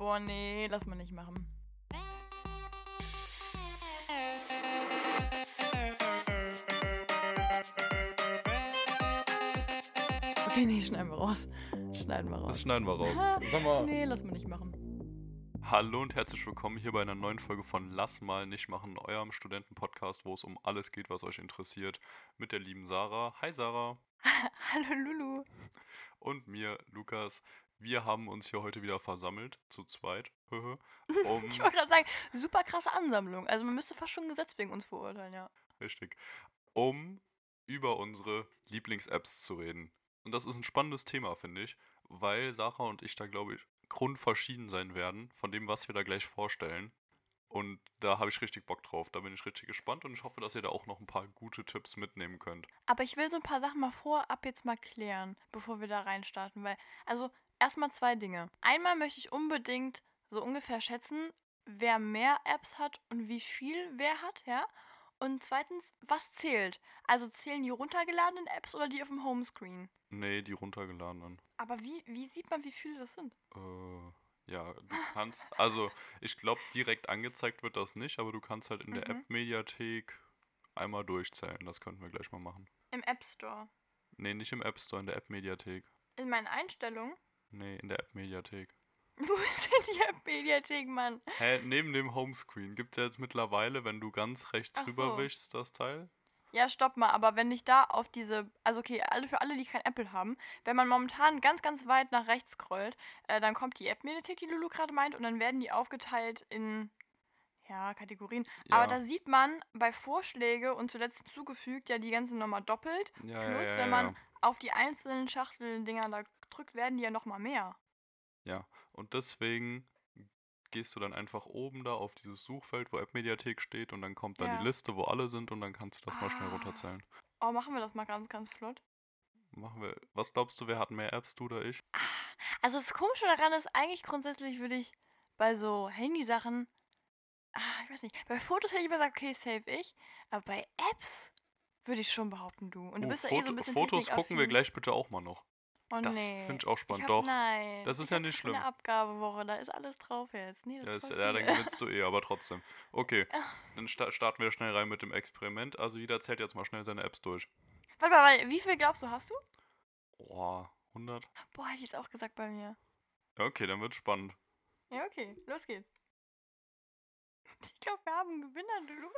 Boah, nee, lass mal nicht machen. Okay, nee, schneiden wir raus. Schneiden wir raus. Das schneiden wir raus. Sag mal. Nee, lass mal nicht machen. Hallo und herzlich willkommen hier bei einer neuen Folge von Lass mal nicht machen, eurem Studentenpodcast, wo es um alles geht, was euch interessiert, mit der lieben Sarah. Hi Sarah. Hallo Lulu. Und mir, Lukas. Wir haben uns hier heute wieder versammelt, zu zweit, um, Ich wollte gerade sagen, super krasse Ansammlung. Also man müsste fast schon ein Gesetz wegen uns verurteilen, ja. richtig, um über unsere Lieblings-Apps zu reden. Und das ist ein spannendes Thema, finde ich, weil Sarah und ich da, glaube ich, grundverschieden sein werden von dem, was wir da gleich vorstellen. Und da habe ich richtig Bock drauf. Da bin ich richtig gespannt und ich hoffe, dass ihr da auch noch ein paar gute Tipps mitnehmen könnt. Aber ich will so ein paar Sachen mal vorab jetzt mal klären, bevor wir da reinstarten, weil, also erstmal zwei Dinge. Einmal möchte ich unbedingt so ungefähr schätzen, wer mehr Apps hat und wie viel wer hat, ja. Und zweitens, was zählt? Also zählen die runtergeladenen Apps oder die auf dem Homescreen? Nee, die runtergeladenen. Aber wie, wie sieht man, wie viele das sind? Äh, ja, du kannst, also ich glaube, direkt angezeigt wird das nicht, aber du kannst halt in der Mhm. App-Mediathek einmal durchzählen. Das könnten wir gleich mal machen. Im App Store. Nee, nicht im App Store, in der App-Mediathek. In meinen Einstellungen? Nee, in der App-Mediathek. Wo ist denn die App-Mediathek, Mann? Hä, neben dem Homescreen gibt es ja jetzt mittlerweile, wenn du ganz rechts Ach rüber so. wischst, das Teil. Ja, stopp mal, aber wenn ich da auf diese, also okay, alle für alle, die kein Apple haben, wenn man momentan ganz, ganz weit nach rechts scrollt, äh, dann kommt die App-Mediathek, die Lulu gerade meint, und dann werden die aufgeteilt in, ja, Kategorien. Aber Ja. da sieht man bei Vorschläge und zuletzt hinzugefügt ja die ganzen nochmal doppelt. Ja, Plus, ja, wenn man auf die einzelnen Schachteldinger da drückt, werden die ja nochmal mehr. Ja, und deswegen gehst du dann einfach oben da auf dieses Suchfeld, wo App-Mediathek steht und dann kommt da Ja. die Liste, wo alle sind und dann kannst du das mal schnell Ah. runterzählen. Oh, machen wir das mal ganz, ganz flott. Machen wir. Was glaubst du, wer hat mehr Apps, du oder ich? Also das Komische daran ist, eigentlich grundsätzlich würde ich bei so Handysachen, ah, ich weiß nicht, bei Fotos hätte ich immer gesagt, okay, save ich, aber bei Apps würde ich schon behaupten, du. Und du Oh, bist ja eh so ein bisschen Fotos gucken wir gleich bitte auch mal noch. Oh, das nee. find ich auch Ich spannend, hab, doch. Nein. Das ist ich ja nicht schlimm. Eine Abgabewoche, da ist alles drauf jetzt. Nee, das Ja, ist ja dann gewinnst du eh, aber trotzdem. Okay, dann sta starten wir schnell rein mit dem Experiment. Also jeder zählt jetzt mal schnell seine Apps durch. Warte mal, wie viel glaubst du, hast du? Boah, 100? Boah, hätte ich jetzt auch gesagt bei mir. Ja, okay, dann wird spannend. Ja, okay, los geht's. Ich glaube, wir haben einen Gewinner, Lulu.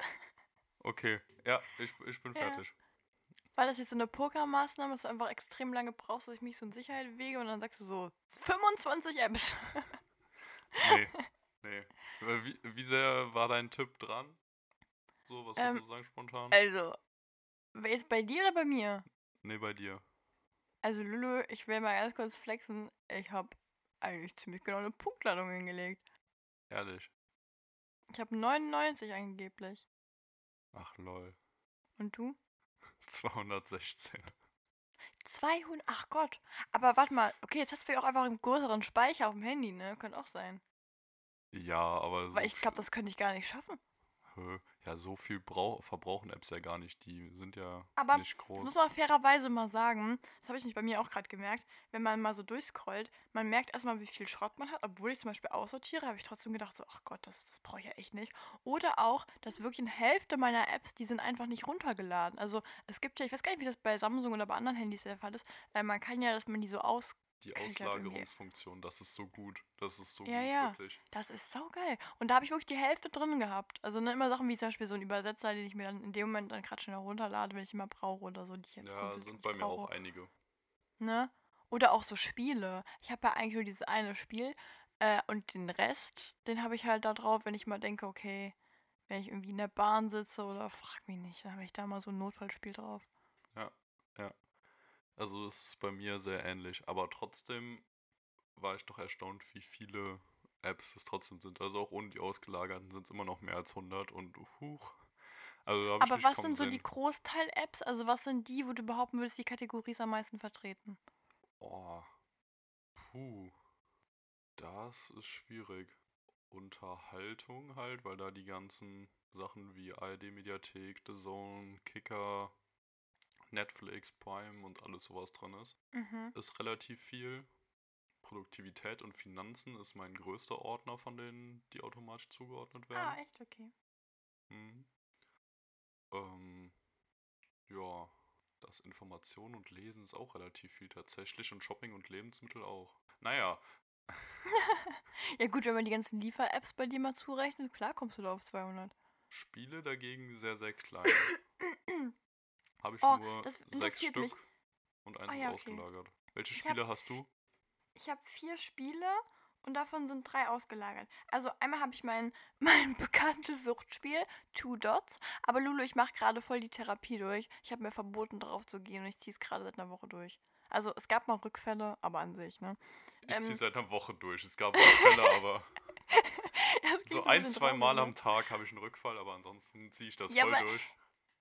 Okay, ja, ich, ich bin Ja. fertig. War das jetzt so eine Pokermaßnahme, dass du einfach extrem lange brauchst, dass ich mich so in Sicherheit wege und dann sagst du so 25 Apps. Nee, nee. Aber Wie, wie sehr war dein Tipp dran? So, was Ähm, würdest du sagen spontan? Also, wer ist bei dir oder bei mir? Nee, bei dir. Also Lulu, ich will mal ganz kurz flexen. Ich habe eigentlich ziemlich genau eine Punktladung hingelegt. Ehrlich. Ich habe 99 angeblich. Ach lol. Und du? 216. 200. Ach Gott. Aber warte mal. Okay, jetzt hast du ja auch einfach einen größeren Speicher auf dem Handy, ne? Könnte auch sein. Ja, aber so Weil ich glaube, das könnte ich gar nicht schaffen. Ja, so viel brau verbrauchen Apps ja gar nicht. Die sind ja Aber nicht Das groß. muss man fairerweise mal sagen, das habe ich nicht bei mir auch gerade gemerkt, wenn man mal so durchscrollt, man merkt erstmal, wie viel Schrott man hat. Obwohl ich zum Beispiel aussortiere, habe ich trotzdem gedacht, so, ach Gott, das, das brauche ich ja echt nicht. Oder auch, dass wirklich eine Hälfte meiner Apps, die sind einfach nicht runtergeladen. Also es gibt ja, ich weiß gar nicht, wie das bei Samsung oder bei anderen Handys der Fall ist, äh, man kann ja, dass man die so aus... Die Auslagerungsfunktion, das ist so gut. Das ist so Ja, gut, ja. wirklich. Das ist saugeil. Und da habe ich wirklich die Hälfte drin gehabt. Also ne, immer Sachen wie zum Beispiel so ein Übersetzer, den ich mir dann in dem Moment dann gerade schnell runterlade, wenn ich ihn mal brauche oder so, die ich jetzt Ja, sind bei mir brauche. auch einige. Ne? Oder auch so Spiele. Ich habe ja eigentlich nur dieses eine Spiel äh, und den Rest, den habe ich halt da drauf, wenn ich mal denke, okay, wenn ich irgendwie in der Bahn sitze oder frag mich nicht, dann habe ich da mal so ein Notfallspiel drauf. Also es ist bei mir sehr ähnlich, aber trotzdem war ich doch erstaunt, wie viele Apps es trotzdem sind. Also auch ohne die ausgelagerten sind es immer noch mehr als 100 und huch. Also da Aber was sind so die. Großteil-Apps? Also was sind die, wo du behaupten würdest, die Kategorie ist am meisten vertreten? Oh, puh, das ist schwierig. Unterhaltung halt, weil da die ganzen Sachen wie ARD-Mediathek, The Zone, Kicker, Netflix, Prime und alles sowas drin ist. Mhm. Ist relativ viel. Produktivität und Finanzen ist mein größter Ordner von denen, die automatisch zugeordnet werden. Ah, echt? Okay. Mhm. Ähm, ja, das Information und Lesen ist auch relativ viel tatsächlich und Shopping und Lebensmittel auch. Naja, Ja gut, wenn man die ganzen Liefer-Apps bei dir mal zurechnet, klar kommst du da auf 200. Spiele dagegen sehr, sehr klein. Habe ich Oh, nur das sechs Stück mich. und eins Ah ist ja, okay. ausgelagert. Welche Ich hab- Spiele hast du? Ich habe vier Spiele und davon sind drei ausgelagert. Also einmal habe ich mein, mein bekanntes Suchtspiel, Two Dots. Aber Lulu, ich mache gerade voll die Therapie durch. Ich habe mir verboten, drauf zu gehen und ich ziehe es gerade seit einer Woche durch. Also es gab mal Rückfälle, aber an sich, ne? Ich Ähm. ziehe seit einer Woche durch. Es gab Rückfälle, aber so ein, zwei Mal ne? am Tag habe ich einen Rückfall, aber ansonsten ziehe ich das Ja, voll durch.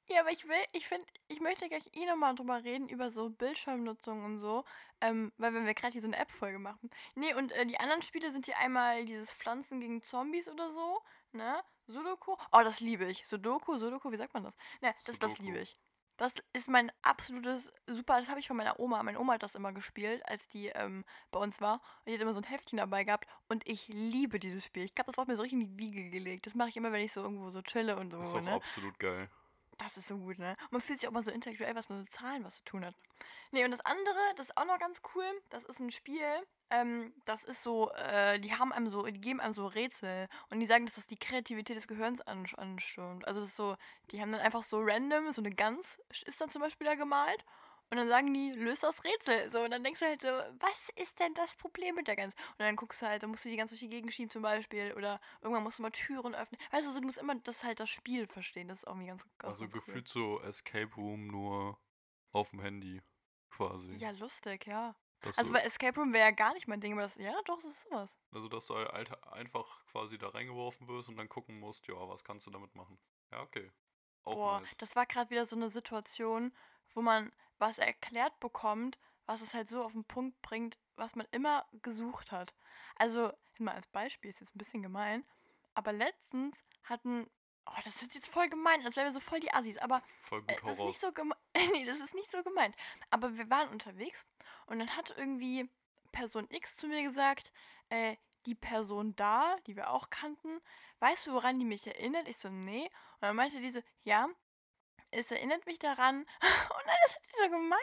Ja, aber ich will, ich finde, ich möchte gleich eh nochmal drüber reden, über so Bildschirmnutzung und so, ähm, weil wenn wir gerade hier so eine App-Folge machen. Nee, und äh, die anderen Spiele sind hier einmal dieses Pflanzen gegen Zombies oder so, ne? Sudoku. Oh, das liebe ich. Sudoku, Sudoku, wie sagt man das? Ne, das, das liebe ich. Das ist mein absolutes super. Das habe ich von meiner Oma. Meine Oma hat das immer gespielt, als die ähm, bei uns war. Und die hat immer so ein Heftchen dabei gehabt. Und ich liebe dieses Spiel. Ich glaube, das wurde mir so richtig in die Wiege gelegt. Das mache ich immer, wenn ich so irgendwo so chille und so. Das ist auch ne? absolut geil. Das ist so gut, ne? Man fühlt sich auch mal so intellektuell, was mit so Zahlen was zu tun hat. Nee, und das andere, das ist auch noch ganz cool. Das ist ein Spiel, ähm, das ist so, äh, die haben einem so, die geben einem so Rätsel und die sagen, dass das die Kreativität des Gehirns an, anstürmt. Also das ist so, die haben dann einfach so random, so eine Gans ist dann zum Beispiel da gemalt und dann sagen die, löst das Rätsel. So, und dann denkst du halt so, was ist denn das Problem mit der Gans? Und dann guckst du halt, dann musst du die Gans durch die Gegend schieben zum Beispiel oder irgendwann musst du mal Türen öffnen. Weißt du, also du musst immer das halt das Spiel verstehen. Das ist irgendwie ganz, ganz Also ganz cool. gefühlt so Escape Room nur auf dem Handy quasi. Ja, lustig, ja. Dass Also bei Escape Room wäre ja gar nicht mein Ding, aber das, ja, doch, das ist sowas. also dass du halt einfach quasi da reingeworfen wirst und dann gucken musst, ja, was kannst du damit machen. Ja, okay. Auch Boah, nice. das war gerade wieder so eine Situation, wo man was erklärt bekommt, was es halt so auf den Punkt bringt, was man immer gesucht hat. Also, mal als Beispiel, ist jetzt ein bisschen gemein, aber letztens hatten, oh, das ist jetzt voll gemein, als wären wir so voll die Assis, aber Voll Äh, gut das ist nicht so gemeint. nee, das ist nicht so gemeint. Aber wir waren unterwegs und dann hat irgendwie Person X zu mir gesagt, äh, die Person da, die wir auch kannten, weißt du, woran die mich erinnert? Ich so, nee. Und dann meinte diese, ja, es erinnert mich daran, und dann ist sie so gemein,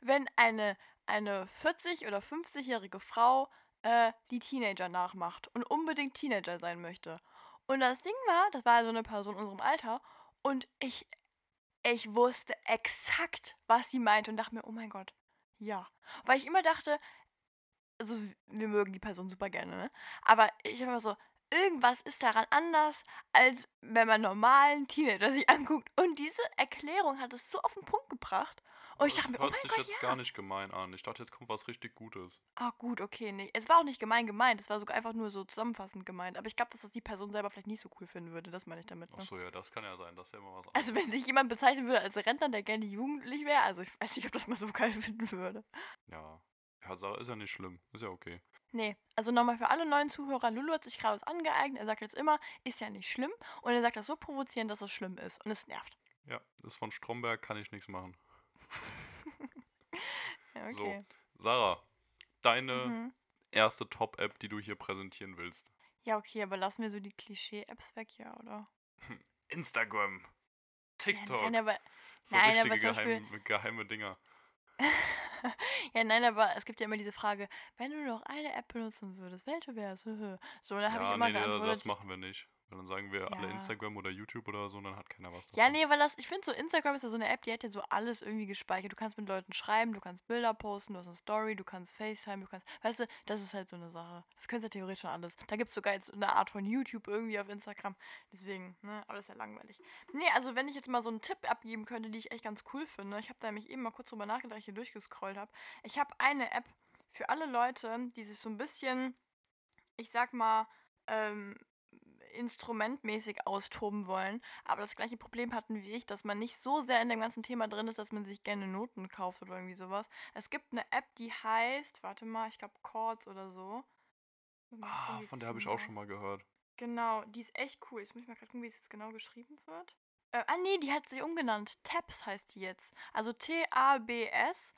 wenn eine, eine 40- oder 50-jährige Frau äh, die Teenager nachmacht und unbedingt Teenager sein möchte. Und das Ding war, das war so eine Person in unserem Alter, und ich ich wusste exakt, was sie meinte und dachte mir, oh mein Gott, ja. Weil ich immer dachte, also wir mögen die Person super gerne, ne? Aber ich habe immer so, irgendwas ist daran anders, als wenn man normalen Teenager sich anguckt. Und diese Erklärung hat es so auf den Punkt gebracht. Und ich Das dachte mir, oh hört sich Gott, jetzt ja. gar nicht gemein an. Ich dachte, jetzt kommt was richtig Gutes. Ah, gut, okay, nee. Es war auch nicht gemein gemeint, es war sogar einfach nur so zusammenfassend gemeint. Aber ich glaube, dass das die Person selber vielleicht nicht so cool finden würde, das meine ich damit. Ne? Achso, ja, das kann ja sein. Das ist ja immer was Also anderes. wenn sich jemand bezeichnen würde als Rentner, der gerne jugendlich wäre, also ich weiß nicht, ob das mal so geil finden würde. Ja. Ja, ist ja nicht schlimm. Ist ja okay. Nee, also nochmal für alle neuen Zuhörer, Lulu hat sich gerade was angeeignet. Er sagt jetzt immer, ist ja nicht schlimm. Und er sagt das so provozierend, dass es schlimm ist. Und es nervt. Ja, das ist von Stromberg, kann ich nichts machen. Ja, So. okay. Sarah, deine Mhm. erste Top-App, die du hier präsentieren willst. Ja, okay, aber lassen wir so die Klischee-Apps weg, ja, oder? Instagram. TikTok. Ja, nein, aber, so nein, aber richtige Beispiel- geheime, geheime Dinger. ja, nein, aber es gibt ja immer diese Frage, wenn du noch eine App benutzen würdest, welche wäre es? So, dann habe ich Ja, immer nee, nee, geantwortet. das machen wir nicht. Weil dann sagen wir alle Ja. Instagram oder YouTube oder so, und dann hat keiner was davon. Ja, nee, weil das, ich finde so, Instagram ist ja so eine App, die hat ja so alles irgendwie gespeichert. Du kannst mit Leuten schreiben, du kannst Bilder posten, du hast eine Story, du kannst FaceTime, du kannst, weißt du, das ist halt so eine Sache. Das könnte ja theoretisch schon alles. Da gibt es sogar jetzt eine Art von YouTube irgendwie auf Instagram. Deswegen, ne, aber das ist ja langweilig. Nee, also wenn ich jetzt mal so einen Tipp abgeben könnte, die ich echt ganz cool finde, ich habe da nämlich eben mal kurz drüber nachgedacht, als ich hier durchgescrollt habe. Ich habe eine App für alle Leute, die sich so ein bisschen, ich sag mal, ähm, instrumentmäßig austoben wollen, aber das gleiche Problem hatten wie ich, dass man nicht so sehr in dem ganzen Thema drin ist, dass man sich gerne Noten kauft oder irgendwie sowas. Es gibt eine App, die heißt, warte mal, ich glaube Chords oder so. Ah, von der habe ich auch schon mal gehört. Genau, die ist echt cool. Jetzt muss ich mal gerade gucken, wie es jetzt genau geschrieben wird. Äh, ah, nee, die hat sich umgenannt. Tabs heißt die jetzt. Also T-A-B-S.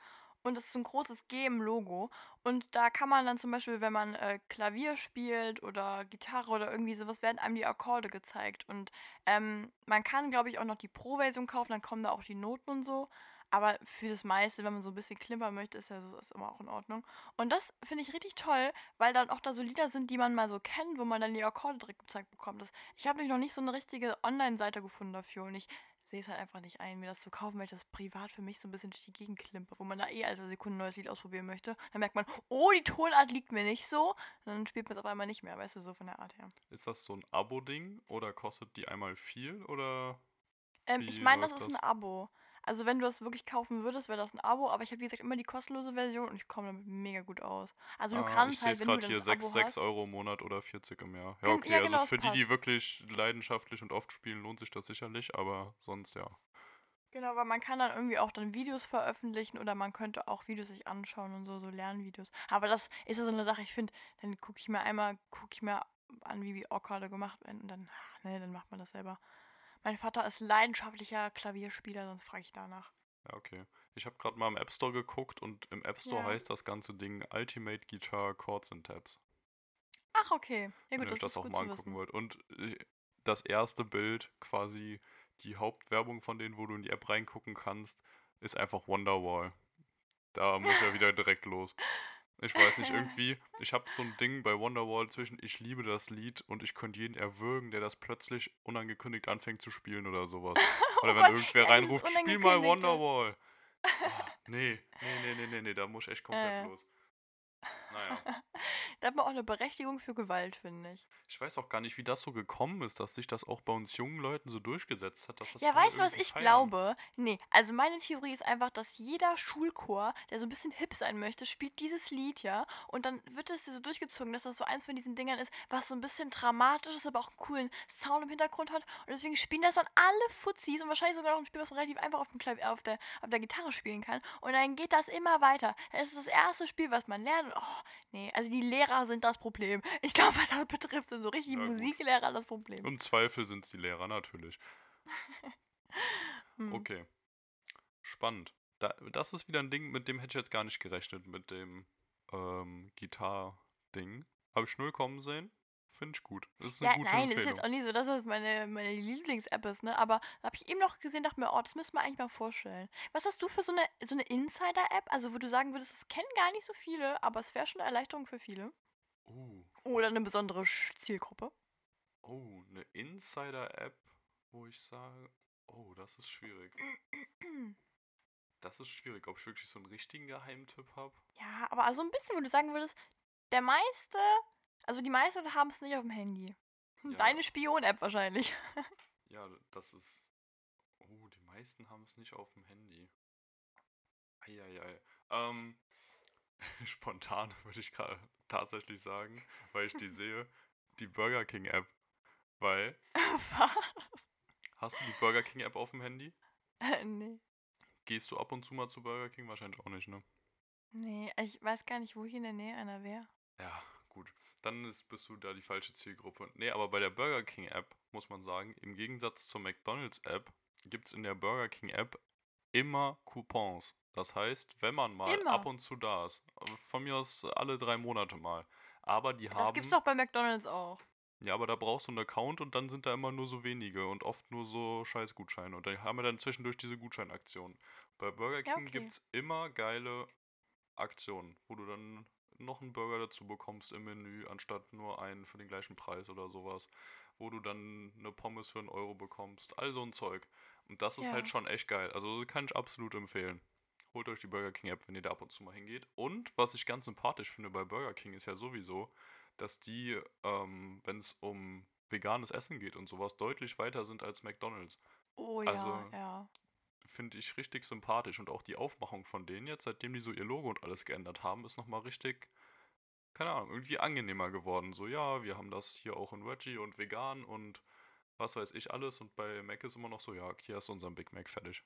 Und es ist ein großes G im Logo. Und da kann man dann zum Beispiel, wenn man äh, Klavier spielt oder Gitarre oder irgendwie sowas, werden einem die Akkorde gezeigt. Und ähm, man kann, glaube ich, auch noch die Pro-Version kaufen, dann kommen da auch die Noten und so. Aber für das meiste, wenn man so ein bisschen klimpern möchte, ist ja so, ist immer auch in Ordnung. Und das finde ich richtig toll, weil dann auch da so Lieder sind, die man mal so kennt, wo man dann die Akkorde direkt gezeigt bekommt. Das, ich habe nämlich noch nicht so eine richtige Online-Seite gefunden dafür und ich sehe es halt einfach nicht ein, mir das zu kaufen, weil ich das privat für mich so ein bisschen durch die Gegend klimpe, wo man da eh alle Sekunden ein neues Lied ausprobieren möchte. Dann merkt man, oh, die Tonart liegt mir nicht so. Und dann spielt man es auf einmal nicht mehr, weißt du, so von der Art her. Ist das so ein Abo-Ding oder kostet die einmal viel oder? Ähm, ich meine, das ist ein das? Abo. Also wenn du das wirklich kaufen würdest, wäre das ein Abo, aber ich habe wie gesagt immer die kostenlose Version und ich komme damit mega gut aus. Also du Ah, ich kannst sehe halt, wenn du gerade dann hier, das 6, Abo 6 hast, Euro im Monat oder 40 im Jahr. Ja, okay, ja, also genau, für das die, die wirklich leidenschaftlich und oft spielen, lohnt sich das sicherlich, aber sonst ja. Genau, weil man kann dann irgendwie auch dann Videos veröffentlichen oder man könnte auch Videos sich anschauen und so, so Lernvideos. Aber das ist ja so eine Sache, ich finde, dann gucke ich mir einmal, gucke ich mir an, wie die Akkorde gemacht werden und dann, ah, nee, dann macht man das selber. Mein Vater ist leidenschaftlicher Klavierspieler, sonst frage ich danach. Ja, okay. Ich habe gerade mal im App Store geguckt und im App Store Ja. heißt das ganze Ding Ultimate Guitar Chords and Tabs. Ach, okay. Ja wenn gut, ihr euch das auch mal angucken wollt. Und äh, das erste Bild, quasi die Hauptwerbung von denen, wo du in die App reingucken kannst, ist einfach Wonderwall. Da muss ja wieder direkt los. Ich weiß nicht, irgendwie, ich habe so ein Ding bei Wonderwall zwischen ich liebe das Lied und ich könnte jeden erwürgen, der das plötzlich unangekündigt anfängt zu spielen oder sowas. Oder wenn Oh Gott, irgendwer ja, reinruft, spiel mal. Wonderwall. Ah, nee, nee, nee, nee, nee, nee, da muss ich echt komplett Äh. los. Naja. Da hat man auch eine Berechtigung für Gewalt, finde ich. Ich weiß auch gar nicht, wie das so gekommen ist, dass sich das auch bei uns jungen Leuten so durchgesetzt hat, dass das Ja, weißt du, was ich feiern. glaube? Nee, also meine Theorie ist einfach, dass jeder Schulchor, der so ein bisschen hip sein möchte, spielt dieses Lied, ja. Und dann wird es so durchgezogen, dass das so eins von diesen Dingern ist, was so ein bisschen dramatisch ist, aber auch einen coolen Sound im Hintergrund hat. Und deswegen spielen das dann alle Fuzis und wahrscheinlich sogar noch ein Spiel, was man relativ einfach auf, dem Klavier, auf, der, auf der Gitarre spielen kann. Und dann geht das immer weiter. Das ist das erste Spiel, was man lernt. Und, oh, nee, also die Lehrer sind das Problem. Ich glaube, was das betrifft, sind so richtig Ja. Musiklehrer das Problem. Im Zweifel sind es die Lehrer, natürlich. Hm. Okay. Spannend. Da, das ist wieder ein Ding, mit dem hätte ich jetzt gar nicht gerechnet, mit dem ähm, Gitar-Ding. Habe ich null kommen sehen. Finde ich gut. Das ist eine Ja, gute nein, ist Empfehlung. jetzt auch nicht so, dass das meine, meine Lieblings-App ist, ne? Aber da habe ich eben noch gesehen, dachte mir, oh, das müssen wir eigentlich mal vorstellen. Was hast du für so eine, so eine Insider-App? Also, wo du sagen würdest, das kennen gar nicht so viele, aber es wäre schon eine Erleichterung für viele. Oh, Oder eine besondere Zielgruppe. oh, eine Insider-App, wo ich sage, oh, das ist schwierig. Das ist schwierig, ob ich wirklich so einen richtigen Geheimtipp habe. Ja, aber also ein bisschen, wo du sagen würdest, der meiste, also die meisten haben es nicht auf dem Handy. Ja. Deine Spion-App wahrscheinlich. Ja, das ist. Oh, die meisten haben es nicht auf dem Handy. Eieiei. Ähm, spontan würde ich gerade tatsächlich sagen, weil ich die sehe, die Burger King App. Weil, Was? hast du die Burger King App auf dem Handy? Äh, nee. Gehst du ab und zu mal zu Burger King? Wahrscheinlich auch nicht, ne? Nee, ich weiß gar nicht, wo hier in der Nähe einer wäre. Ja, gut. Dann ist, bist du da die falsche Zielgruppe. Nee, aber bei der Burger King App muss man sagen, im Gegensatz zur McDonald's App gibt es in der Burger King App immer Coupons. Das heißt, wenn man mal Immer? ab und zu da ist, von mir aus alle drei Monate mal. Aber die Das haben. gibt's doch bei McDonalds auch. Ja, aber da brauchst du einen Account und dann sind da immer nur so wenige und oft nur so Scheißgutscheine. Und dann haben wir dann zwischendurch diese Gutscheinaktionen. Bei Burger Ja, King okay. gibt's immer geile Aktionen, wo du dann noch einen Burger dazu bekommst im Menü, anstatt nur einen für den gleichen Preis oder sowas. Wo du dann eine Pommes für einen Euro bekommst. All so ein Zeug. Und das ist Ja. halt schon echt geil. Also kann ich absolut empfehlen. Holt euch die Burger King App, wenn ihr da ab und zu mal hingeht. Und was ich ganz sympathisch finde bei Burger King ist ja sowieso, dass die, ähm, wenn es um veganes Essen geht und sowas, deutlich weiter sind als McDonald's. Oh Also- ja, ja. Finde ich richtig sympathisch. Und auch die Aufmachung von denen jetzt, seitdem die so ihr Logo und alles geändert haben, ist nochmal richtig, keine Ahnung, irgendwie angenehmer geworden. So, ja, wir haben das hier auch in Veggie und vegan und was weiß ich alles. Und bei Mac ist immer noch so, ja, hier ist unser Big Mac fertig.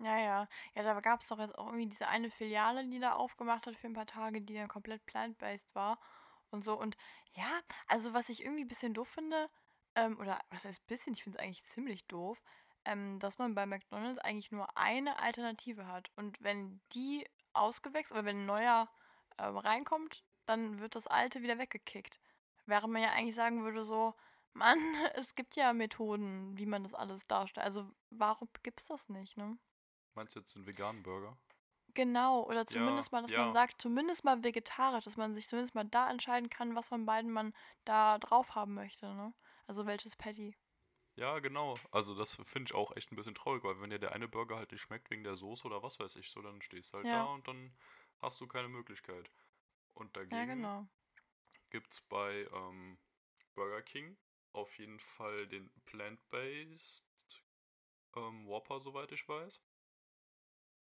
Ja, ja. Ja, da gab es doch jetzt auch irgendwie diese eine Filiale, die da aufgemacht hat für ein paar Tage, die dann komplett plant-based war und so. Und ja, also was ich irgendwie ein bisschen doof finde, ähm, oder was heißt bisschen, ich finde es eigentlich ziemlich doof, ähm, dass man bei McDonalds eigentlich nur eine Alternative hat. Und wenn die ausgewechselt oder wenn ein neuer ähm, reinkommt, dann wird das alte wieder weggekickt. Während man ja eigentlich sagen würde so, Mann, es gibt ja Methoden, wie man das alles darstellt. Also warum gibt's das nicht, ne? Meinst du jetzt den veganen Burger? Genau, oder zumindest mal, dass ja. man sagt, zumindest mal vegetarisch, dass man sich zumindest mal da entscheiden kann, was von beiden man da drauf haben möchte, ne? Also welches Patty. Ja, genau. Also das finde ich auch echt ein bisschen traurig, weil wenn dir der eine Burger halt nicht schmeckt wegen der Soße oder was weiß ich so, dann stehst du halt Ja. da und dann hast du keine Möglichkeit. Und Ja, dagegen genau. gibt's bei ähm, Burger King auf jeden Fall den Plant-Based ähm, Whopper, soweit ich weiß,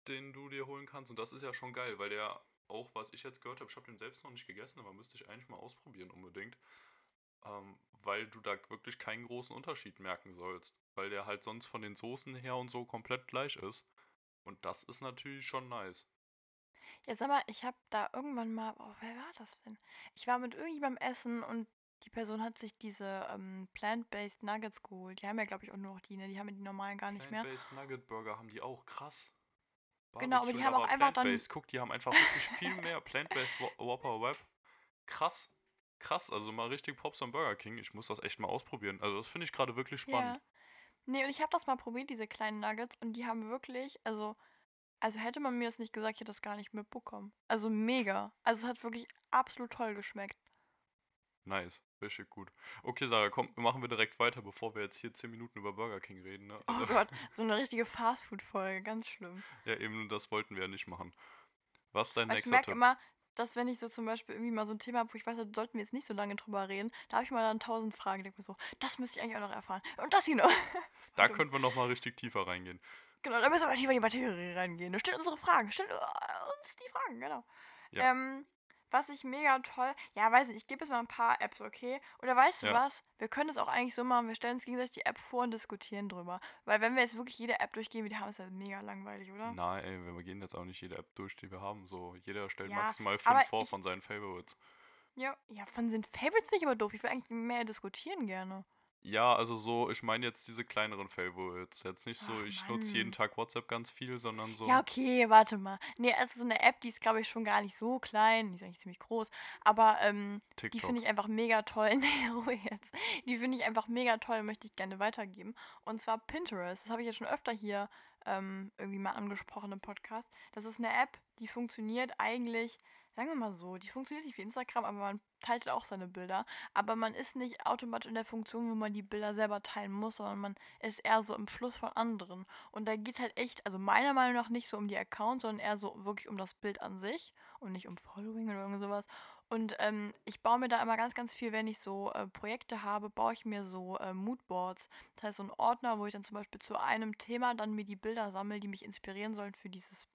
den du dir holen kannst. Und das ist ja schon geil, weil der auch, was ich jetzt gehört habe, ich habe den selbst noch nicht gegessen, aber müsste ich eigentlich mal ausprobieren unbedingt. Ähm, weil du da wirklich keinen großen Unterschied merken sollst. Weil der halt sonst von den Soßen her und so komplett gleich ist. Und das ist natürlich schon nice. Ja, sag mal, ich habe da irgendwann mal, oh, wer war das denn? Ich war mit irgendjemandem essen und die Person hat sich diese ähm, Plant-Based Nuggets geholt. Die haben ja, glaube ich, auch nur noch die, ne? Die haben ja die normalen gar nicht mehr. Plant-Based Nugget Burger haben die auch, krass. Genau, aber die Barbecue, haben auch einfach dann-. Guck, die haben einfach wirklich viel mehr Plant-Based Wh- Whopper Web. Krass. Krass, also mal richtig Pops am Burger King. Ich muss das echt mal ausprobieren. Also das finde ich gerade wirklich spannend. Ja. Nee, und ich habe das mal probiert, diese kleinen Nuggets, und die haben wirklich, also, also hätte man mir das nicht gesagt, ich hätte das gar nicht mitbekommen. Also mega. Also es hat wirklich absolut toll geschmeckt. Nice, richtig gut. Okay, Sarah, komm, machen wir direkt weiter, bevor wir jetzt hier 10 Minuten über Burger King reden. Ne? Oh Also, Gott, so eine richtige Fastfood-Folge, ganz schlimm. ja, eben, das wollten wir ja nicht machen. Was ist dein ich nächster merke Tipp? immer, dass wenn ich so zum Beispiel irgendwie mal so ein Thema habe, wo ich weiß, da sollten wir jetzt nicht so lange drüber reden, da habe ich mal dann tausend Fragen, denke mir so, das müsste ich eigentlich auch noch erfahren. Und das hier noch. Da könnten wir nochmal richtig tiefer reingehen. Genau, da müssen wir mal tiefer in die Materie reingehen. Stellt unsere Fragen, stellt äh, uns die Fragen, genau. Ja. Ähm, was ich mega toll, ja, weiß nicht, ich gebe jetzt mal ein paar Apps, okay? Oder weißt du Ja. was? Wir können es auch eigentlich so machen, wir stellen uns gegenseitig die App vor und diskutieren drüber. Weil wenn wir jetzt wirklich jede App durchgehen, wie die haben, ist das mega langweilig, oder? Nein, ey, wir gehen jetzt auch nicht jede App durch, die wir haben. So, jeder stellt Ja, maximal fünf vor von seinen Favorites. Ja, ja, von den Favorites finde ich aber doof. Ich will eigentlich mehr diskutieren gerne. Ja, also so, ich meine jetzt diese kleineren Favorites. Jetzt nicht so, Ach, ich nutze jeden. Tag WhatsApp ganz viel, sondern so. Ja, okay, warte mal. Nee, es ist so eine App, die ist, glaube ich, schon gar nicht so klein. Die ist eigentlich ziemlich groß. Aber ähm, die finde ich einfach mega toll. Nee, Ruhe jetzt. Die finde ich einfach mega toll, möchte ich gerne weitergeben. Und zwar Pinterest. Das habe ich jetzt schon öfter hier ähm, irgendwie mal angesprochen im Podcast. Das ist eine App, die funktioniert eigentlich, sagen wir mal so, die funktioniert nicht wie Instagram, aber man teilt halt auch seine Bilder. Aber man ist nicht automatisch in der Funktion, wo man die Bilder selber teilen muss, sondern man ist eher so im Fluss von anderen. Und da geht es halt echt, also meiner Meinung nach nicht so um die Accounts, sondern eher so wirklich um das Bild an sich und nicht um Following oder irgend sowas. Und ähm, ich baue mir da immer ganz, ganz viel, wenn ich so äh, Projekte habe, baue ich mir so äh, Moodboards. Das heißt, so einen Ordner, wo ich dann zum Beispiel zu einem Thema dann mir die Bilder sammle, die mich inspirieren sollen für dieses,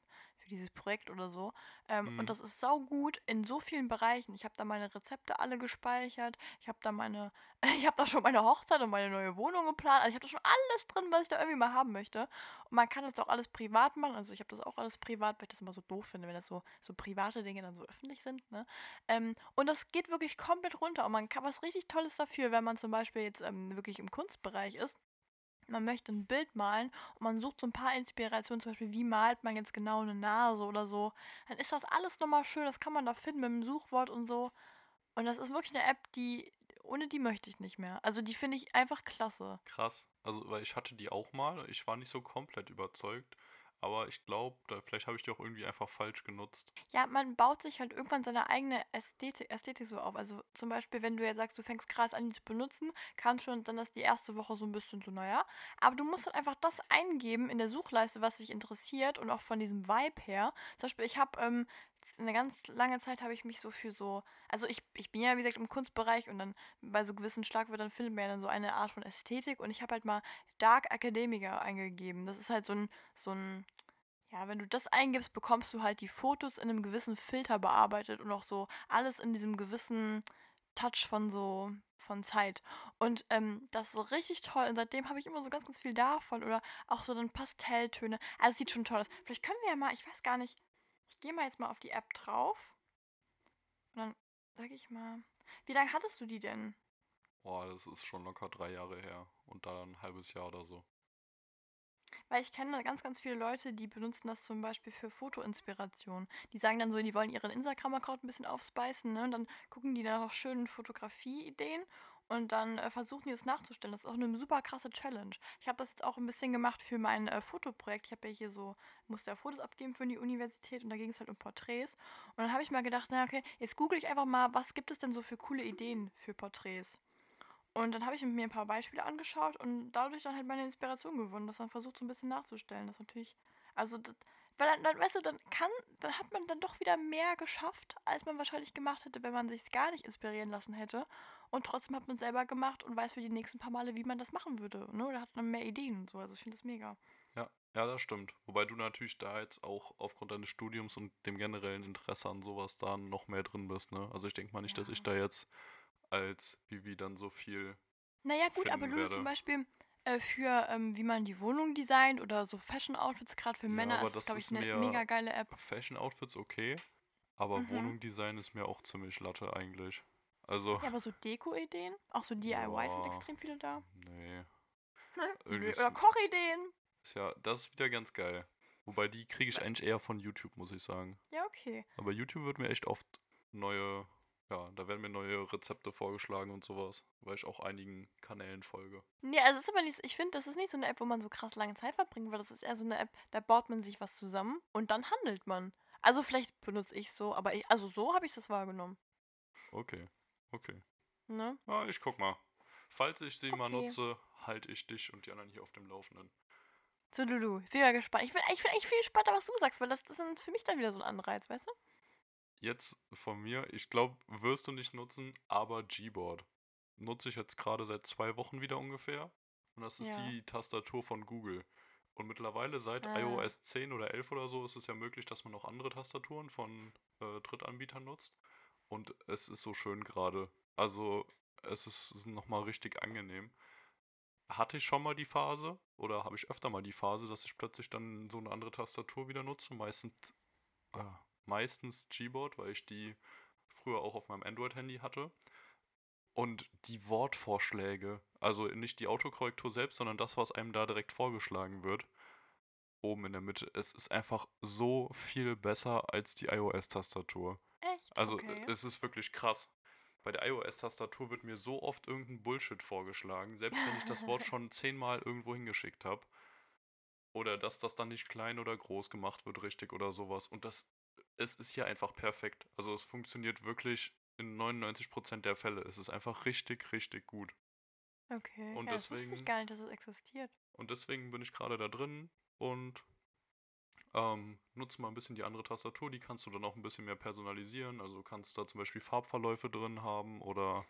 für dieses Projekt oder so. Ähm, Mhm. Und das ist sau gut in so vielen Bereichen. Ich habe da meine Rezepte alle gespeichert. Ich habe da meine, ich habe da schon meine Hochzeit und meine neue Wohnung geplant. Also ich habe da schon alles drin, was ich da irgendwie mal haben möchte. Und man kann das auch alles privat machen. Also ich habe das auch alles privat, weil ich das immer so doof finde, wenn das so, so private Dinge dann so öffentlich sind. Ne? Ähm, und das geht wirklich komplett runter. Und man kann was richtig Tolles dafür, wenn man zum Beispiel jetzt ähm, wirklich im Kunstbereich ist. Man möchte ein Bild malen und man sucht so ein paar Inspirationen, zum Beispiel, wie malt man jetzt genau eine Nase oder so. Dann ist das alles nochmal schön, das kann man da finden mit dem Suchwort und so. Und das ist wirklich eine App, die, ohne die möchte ich nicht mehr. Also die finde ich einfach klasse. Krass. Also, weil ich hatte die auch mal. Ich war nicht so komplett überzeugt. Aber ich glaube, vielleicht habe ich die auch irgendwie einfach falsch genutzt. Ja, man baut sich halt irgendwann seine eigene Ästhetik, Ästhetik so auf. Also zum Beispiel, wenn du jetzt sagst, du fängst krass an, die zu benutzen, kann schon dann das die erste Woche so ein bisschen so, naja. Aber du musst halt einfach das eingeben in der Suchleiste, was dich interessiert und auch von diesem Vibe her. Zum Beispiel, ich habe ähm, eine ganz lange Zeit habe ich mich so für so, also ich, ich bin ja wie gesagt im Kunstbereich und dann bei so gewissen Schlagwörtern findet man ja dann so eine Art von Ästhetik und ich habe halt mal Dark Academica eingegeben. Das ist halt so ein, so ein, ja, wenn du das eingibst, bekommst du halt die Fotos in einem gewissen Filter bearbeitet und auch so alles in diesem gewissen Touch von so von Zeit. Und ähm, das ist so richtig toll. Und seitdem habe ich immer so ganz, ganz viel davon. Oder auch so dann Pastelltöne. Also es sieht schon toll aus. Vielleicht können wir ja mal, ich weiß gar nicht, ich gehe mal jetzt mal auf die App drauf. Und dann sage ich mal, wie lange hattest du die denn? Boah, das ist schon locker drei Jahre her. Und dann ein halbes Jahr oder so. Weil ich kenne ganz, ganz viele Leute, die benutzen das zum Beispiel für Fotoinspiration. Die sagen dann so, die wollen ihren Instagram-Account ein bisschen aufspeisen, ne? Und dann gucken die dann nach schönen Fotografie-Ideen und dann äh, versuchen die das nachzustellen. Das ist auch eine super krasse Challenge. Ich habe das jetzt auch ein bisschen gemacht für mein äh, Fotoprojekt. Ich habe ja hier so, musste ja Fotos abgeben für die Universität und da ging es halt um Porträts. Und dann habe ich mal gedacht, na okay, jetzt google ich einfach mal, was gibt es denn so für coole Ideen für Porträts? Und dann habe ich mir ein paar Beispiele angeschaut und dadurch dann halt meine Inspiration gewonnen, das dann versucht so ein bisschen nachzustellen. Das ist natürlich, also, das, weil dann, dann, weißt du, dann kann, dann hat man dann doch wieder mehr geschafft, als man wahrscheinlich gemacht hätte, wenn man sich gar nicht inspirieren lassen hätte. Und trotzdem hat man es selber gemacht und weiß für die nächsten paar Male, wie man das machen würde. Ne? Oder hat dann mehr Ideen und so. Also ich finde das mega. Ja, ja, das stimmt. Wobei du natürlich da jetzt auch aufgrund deines Studiums und dem generellen Interesse an sowas da noch mehr drin bist, ne? Also ich denke mal nicht, dass ich da jetzt als Vivi dann so viel. Naja, gut, aber Lulu zum Beispiel äh, für, ähm, wie man die Wohnung designt oder so Fashion-Outfits, gerade für Männer, ja, ist das, glaube ich, eine mega geile App. Fashion-Outfits okay, aber mhm. Wohnung-Design ist mir auch ziemlich Latte eigentlich. Also. Ja, aber so Deko-Ideen? Auch so DIY ja, sind extrem viele da. Nee. Oder Kochideen. Ist ja, das ist wieder ganz geil. Wobei die kriege ich eigentlich eher von YouTube, muss ich sagen. Ja, okay. Aber YouTube wird mir echt oft neue, ja, da werden mir neue Rezepte vorgeschlagen und sowas, weil ich auch einigen Kanälen folge. Nee, also ist aber nicht, ich finde, das ist nicht so eine App, wo man so krass lange Zeit verbringt, weil das ist eher so eine App, da baut man sich was zusammen und dann handelt man. Also vielleicht benutze ich so, aber ich, also so habe ich das wahrgenommen. Okay. Okay. Ne? Ah, ich guck mal. Falls ich sie okay. mal nutze, halte ich dich und die anderen hier auf dem Laufenden. So, Lulu, ich bin ja gespannt. Ich bin, ich bin echt viel spannender, was du sagst, weil das, das ist für mich dann wieder so ein Anreiz, weißt du? Jetzt von mir, ich glaube, wirst du nicht nutzen, aber Gboard. Nutze ich jetzt gerade seit zwei Wochen wieder ungefähr. Und das ist ja. die Tastatur von Google. Und mittlerweile seit ah. iOS 10 oder 11 oder so ist es ja möglich, dass man auch andere Tastaturen von äh, Drittanbietern nutzt. Und es ist so schön gerade. Also es ist nochmal richtig angenehm. Hatte ich schon mal die Phase oder habe ich öfter mal die Phase, dass ich plötzlich dann so eine andere Tastatur wieder nutze. Meistens, äh, meistens Gboard, weil ich die früher auch auf meinem Android-Handy hatte. Und die Wortvorschläge, also nicht die Autokorrektur selbst, sondern das, was einem da direkt vorgeschlagen wird, oben in der Mitte, es ist einfach so viel besser als die iOS-Tastatur. Echt? Also okay. es ist wirklich krass. Bei der iOS-Tastatur wird mir so oft irgendein Bullshit vorgeschlagen, selbst wenn ich das Wort schon zehnmal irgendwo hingeschickt habe. Oder dass das dann nicht klein oder groß gemacht wird, richtig oder sowas. Und das, es ist hier einfach perfekt. Also es funktioniert wirklich in 99% der Fälle. Es ist einfach richtig, richtig gut. Okay. Und ja, deswegen. Das ich gar nicht, dass es existiert. Und deswegen bin ich gerade da drin und ähm, nutze mal ein bisschen die andere Tastatur, die kannst du dann auch ein bisschen mehr personalisieren. Also kannst da zum Beispiel Farbverläufe drin haben oder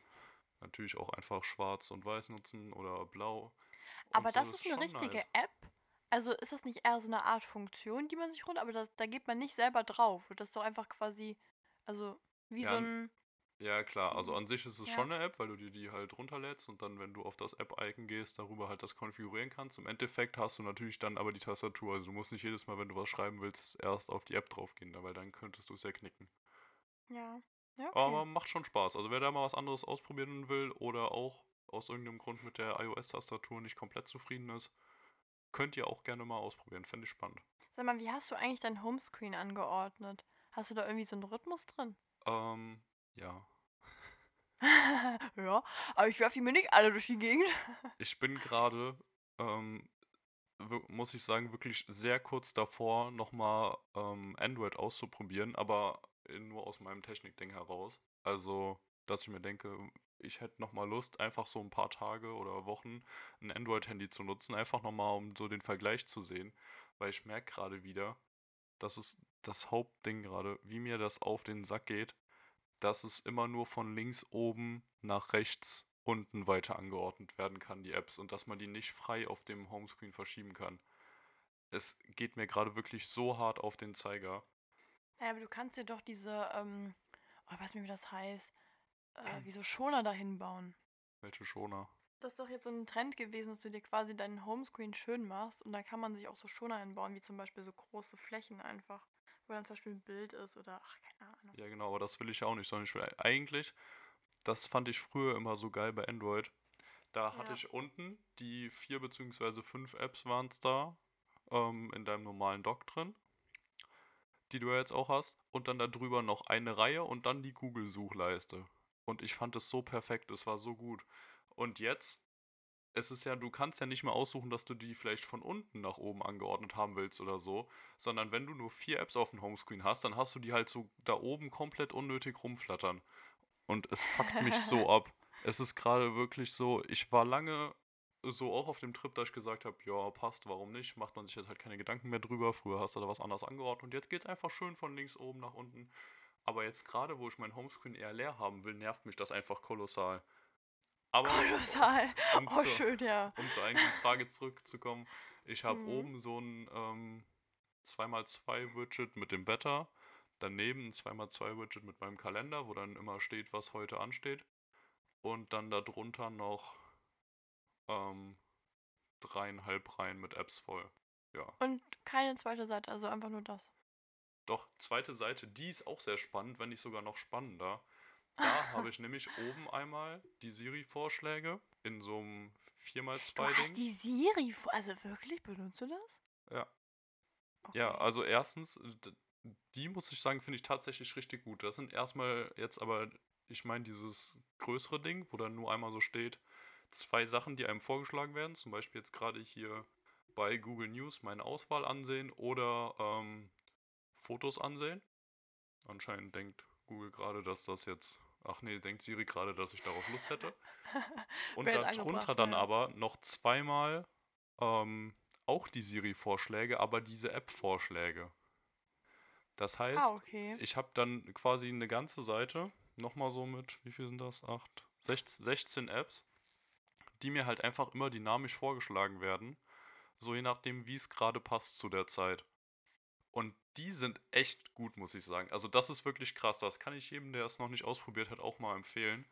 natürlich auch einfach schwarz und weiß nutzen oder blau. Aber so das ist, ist eine richtige nice. App? Also ist das nicht eher so eine Art Funktion, die man sich runter, aber das, da geht man nicht selber drauf. Das ist doch einfach quasi, also wie ja, so ein ja, klar. Also an sich ist es ja. schon eine App, weil du dir die halt runterlädst und dann, wenn du auf das App-Icon gehst, darüber halt das konfigurieren kannst. Im Endeffekt hast du natürlich dann aber die Tastatur. Also du musst nicht jedes Mal, wenn du was schreiben willst, erst auf die App draufgehen, weil dann könntest du es ja knicken. Ja. ja okay. Aber macht schon Spaß. Also wer da mal was anderes ausprobieren will oder auch aus irgendeinem Grund mit der iOS-Tastatur nicht komplett zufrieden ist, könnt ihr auch gerne mal ausprobieren. Fände ich spannend. Sag mal, wie hast du eigentlich dein Homescreen angeordnet? Hast du da irgendwie so einen Rhythmus drin? Ähm, ja. ja, aber ich werfe die mir nicht alle durch die Gegend. ich bin gerade, ähm, muss ich sagen, wirklich sehr kurz davor, nochmal ähm, Android auszuprobieren, aber nur aus meinem Technikding heraus. Also, dass ich mir denke, ich hätte nochmal Lust, einfach so ein paar Tage oder Wochen ein Android-Handy zu nutzen, einfach nochmal, um so den Vergleich zu sehen. Weil ich merke gerade wieder, das ist das Hauptding gerade, wie mir das auf den Sack geht, dass es immer nur von links oben nach rechts unten weiter angeordnet werden kann, die Apps, und dass man die nicht frei auf dem Homescreen verschieben kann. Es geht mir gerade wirklich so hart auf den Zeiger. Ja, aber du kannst dir doch diese, ähm, oh, ich weiß nicht, wie das heißt, äh, wie so Schoner dahin bauen. Welche Schoner? Das ist doch jetzt so ein Trend gewesen, dass du dir quasi deinen Homescreen schön machst und da kann man sich auch so Schoner einbauen, wie zum Beispiel so große Flächen einfach wo dann zum Beispiel ein Bild ist oder ach, keine Ahnung. Ja, genau, aber das will ich auch nicht, sondern ich will eigentlich, das fand ich früher immer so geil bei Android. Da ja. hatte ich unten die vier beziehungsweise fünf Apps waren es da ähm, in deinem normalen Dock drin, die du ja jetzt auch hast, und dann darüber noch eine Reihe und dann die Google-Suchleiste. Und ich fand es so perfekt, es war so gut. Und jetzt, es ist ja, du kannst ja nicht mehr aussuchen, dass du die vielleicht von unten nach oben angeordnet haben willst oder so, sondern wenn du nur vier Apps auf dem Homescreen hast, dann hast du die halt so da oben komplett unnötig rumflattern. Und es fuckt mich so ab. Es ist gerade wirklich so, ich war lange so auch auf dem Trip, da ich gesagt habe, ja, passt, warum nicht? Macht man sich jetzt halt keine Gedanken mehr drüber. Früher hast du da was anderes angeordnet und jetzt geht es einfach schön von links oben nach unten. Aber jetzt gerade, wo ich mein Homescreen eher leer haben will, nervt mich das einfach kolossal. Aber kolossal. Um oh, zur, schön, ja. Um zur eigentlichen Frage zurückzukommen, ich habe mhm. oben so ein ähm, 2x2-Widget mit dem Wetter, daneben ein 2x2-Widget mit meinem Kalender, wo dann immer steht, was heute ansteht und dann darunter noch ähm, dreieinhalb Reihen mit Apps voll. Ja. Und keine zweite Seite, also einfach nur das. Doch, zweite Seite, die ist auch sehr spannend, wenn nicht sogar noch spannender. Da habe ich nämlich oben einmal die Siri-Vorschläge in so einem 4x2-Ding. Du hast die Siri, also wirklich, benutzt du das? Ja. Okay. Ja, also erstens, die muss ich sagen, finde ich tatsächlich richtig gut. Das sind erstmal jetzt aber ich meine dieses größere Ding, wo dann nur einmal so steht, zwei Sachen, die einem vorgeschlagen werden. Zum Beispiel jetzt gerade hier bei Google News meine Auswahl ansehen oder ähm, Fotos ansehen. Anscheinend denkt Google gerade, dass das jetzt. Ach nee, denkt Siri gerade, dass ich darauf Lust hätte. Und darunter dann ja. aber noch zweimal ähm, auch die Siri-Vorschläge, aber diese App-Vorschläge. Das heißt, ah, okay. ich habe dann quasi eine ganze Seite nochmal so mit, wie viel sind das? 8, 16 Apps, die mir halt einfach immer dynamisch vorgeschlagen werden. So je nachdem, wie es gerade passt zu der Zeit. Und die sind echt gut, muss ich sagen. Also das ist wirklich krass. Das kann ich jedem, der es noch nicht ausprobiert hat, auch mal empfehlen.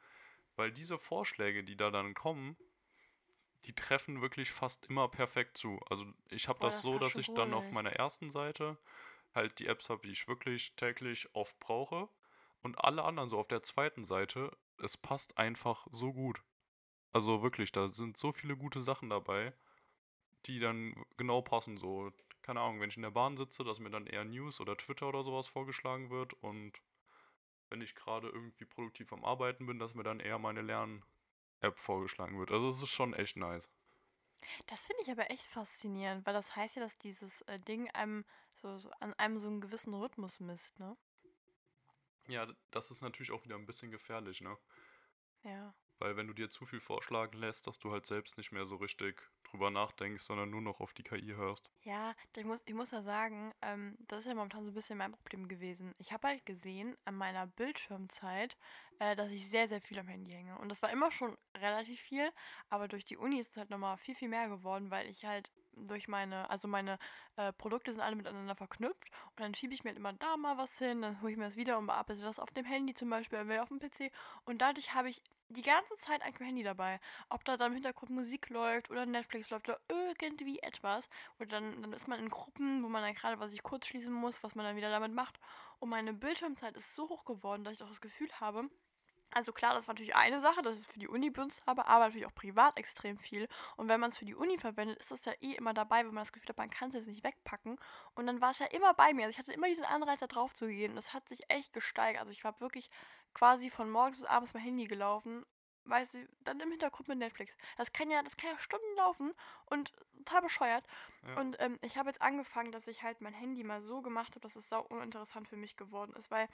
Weil diese Vorschläge, die da dann kommen, die treffen wirklich fast immer perfekt zu. Also ich habe das, das so, dass ich wohl, dann auf meiner ersten Seite halt die Apps habe, die ich wirklich täglich oft brauche. Und alle anderen so auf der zweiten Seite, es passt einfach so gut. Also wirklich, da sind so viele gute Sachen dabei, die dann genau passen. So, keine Ahnung, wenn ich in der Bahn sitze, dass mir dann eher News oder Twitter oder sowas vorgeschlagen wird und wenn ich gerade irgendwie produktiv am Arbeiten bin, dass mir dann eher meine Lern-App vorgeschlagen wird. Also es ist schon echt nice. Das finde ich aber echt faszinierend, weil das heißt ja, dass dieses äh, Ding einem so, so an einem so einen gewissen Rhythmus misst, ne? Ja, das ist natürlich auch wieder ein bisschen gefährlich, ne? Ja. Weil wenn du dir zu viel vorschlagen lässt, dass du halt selbst nicht mehr so richtig drüber nachdenkst, sondern nur noch auf die KI hörst. Ja, ich muss, ich muss ja sagen, ähm, das ist ja momentan so ein bisschen mein Problem gewesen. Ich habe halt gesehen an meiner Bildschirmzeit, äh, dass ich sehr, sehr viel am Handy hänge. Und das war immer schon relativ viel, aber durch die Uni ist es halt nochmal viel, viel mehr geworden, weil ich halt durch meine, also meine äh, Produkte sind alle miteinander verknüpft und dann schiebe ich mir halt immer da mal was hin, dann hole ich mir das wieder und bearbeite das auf dem Handy zum Beispiel, auf dem PC und dadurch habe ich die ganze Zeit eigentlich mein Handy dabei. Ob da dann im Hintergrund Musik läuft oder Netflix läuft oder irgendwie etwas. Oder dann, dann ist man in Gruppen, wo man dann gerade was ich kurz schließen muss, was man dann wieder damit macht. Und meine Bildschirmzeit ist so hoch geworden, dass ich auch das Gefühl habe, also klar, das war natürlich eine Sache, dass ich es für die Uni benutzt habe, aber natürlich auch privat extrem viel. Und wenn man es für die Uni verwendet, ist das ja eh immer dabei, wenn man das Gefühl hat, man kann es jetzt nicht wegpacken. Und dann war es ja immer bei mir. Also ich hatte immer diesen Anreiz, da drauf zu gehen. Und das hat sich echt gesteigert. Also ich war wirklich quasi von morgens bis abends mein Handy gelaufen. Weißt du, dann im Hintergrund mit Netflix. Das kann ja, das kann ja Stunden laufen und total bescheuert. Ja. Und ähm, ich habe jetzt angefangen, dass ich halt mein Handy mal so gemacht habe, dass es sau uninteressant für mich geworden ist, weil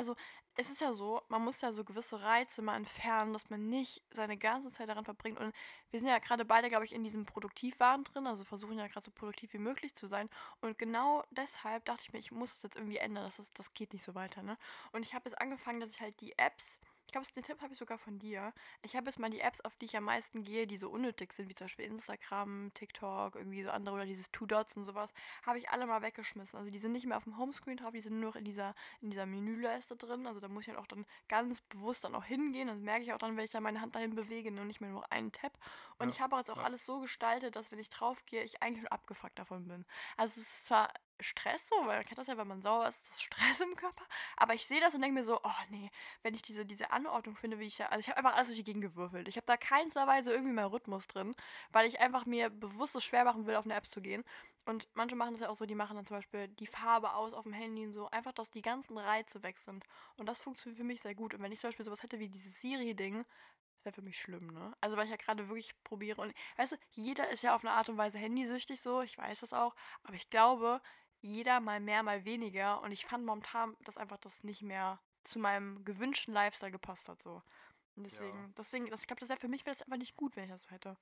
also es ist ja so, man muss ja so gewisse Reize mal entfernen, dass man nicht seine ganze Zeit daran verbringt. Und wir sind ja gerade beide, glaube ich, in diesem Produktivwahn drin, also versuchen ja gerade so produktiv wie möglich zu sein. Und genau deshalb dachte ich mir, ich muss das jetzt irgendwie ändern, das, ist, das geht nicht so weiter. Ne? Und ich habe jetzt angefangen, dass ich halt die Apps ich glaube, den Tipp habe ich sogar von dir. Ich habe jetzt mal die Apps, auf die ich am meisten gehe, die so unnötig sind, wie zum Beispiel Instagram, TikTok, irgendwie so andere oder dieses Two Dots und sowas, habe ich alle mal weggeschmissen. Also die sind nicht mehr auf dem Homescreen drauf, die sind nur noch in dieser, in dieser Menüleiste drin. Also da muss ich halt auch dann ganz bewusst dann auch hingehen. Das merke ich auch dann, wenn ich da meine Hand dahin bewege und nicht mehr nur einen Tab. Und ja, ich habe jetzt auch ja. alles so gestaltet, dass wenn ich drauf gehe, ich eigentlich schon abgefuckt davon bin. Also es ist zwar Stress so, weil man kennt das ja, wenn man sauer ist, ist das Stress im Körper. Aber ich sehe das und denke mir so, oh nee, wenn ich diese, diese Anordnung finde, wie ich ja, also ich habe einfach alles durch die Gegend gewürfelt. Ich habe da keinsterweise irgendwie mehr Rhythmus drin, weil ich einfach mir bewusst es schwer machen will, auf eine App zu gehen. Und manche machen das ja auch so, die machen dann zum Beispiel die Farbe aus auf dem Handy und so, einfach, dass die ganzen Reize weg sind. Und das funktioniert für mich sehr gut. Und wenn ich zum Beispiel sowas hätte wie dieses Siri-Ding, das wäre für mich schlimm, ne? Also, weil ich ja gerade wirklich probiere. Und weißt du, jeder ist ja auf eine Art und Weise handysüchtig so, ich weiß das auch. Aber ich glaube, jeder mal mehr, mal weniger. Und ich fand momentan, dass einfach das nicht mehr zu meinem gewünschten Lifestyle gepasst hat. So. Und deswegen, Ja. deswegen, das, ich glaube, das wäre für mich wäre das einfach nicht gut, wenn ich das so hätte.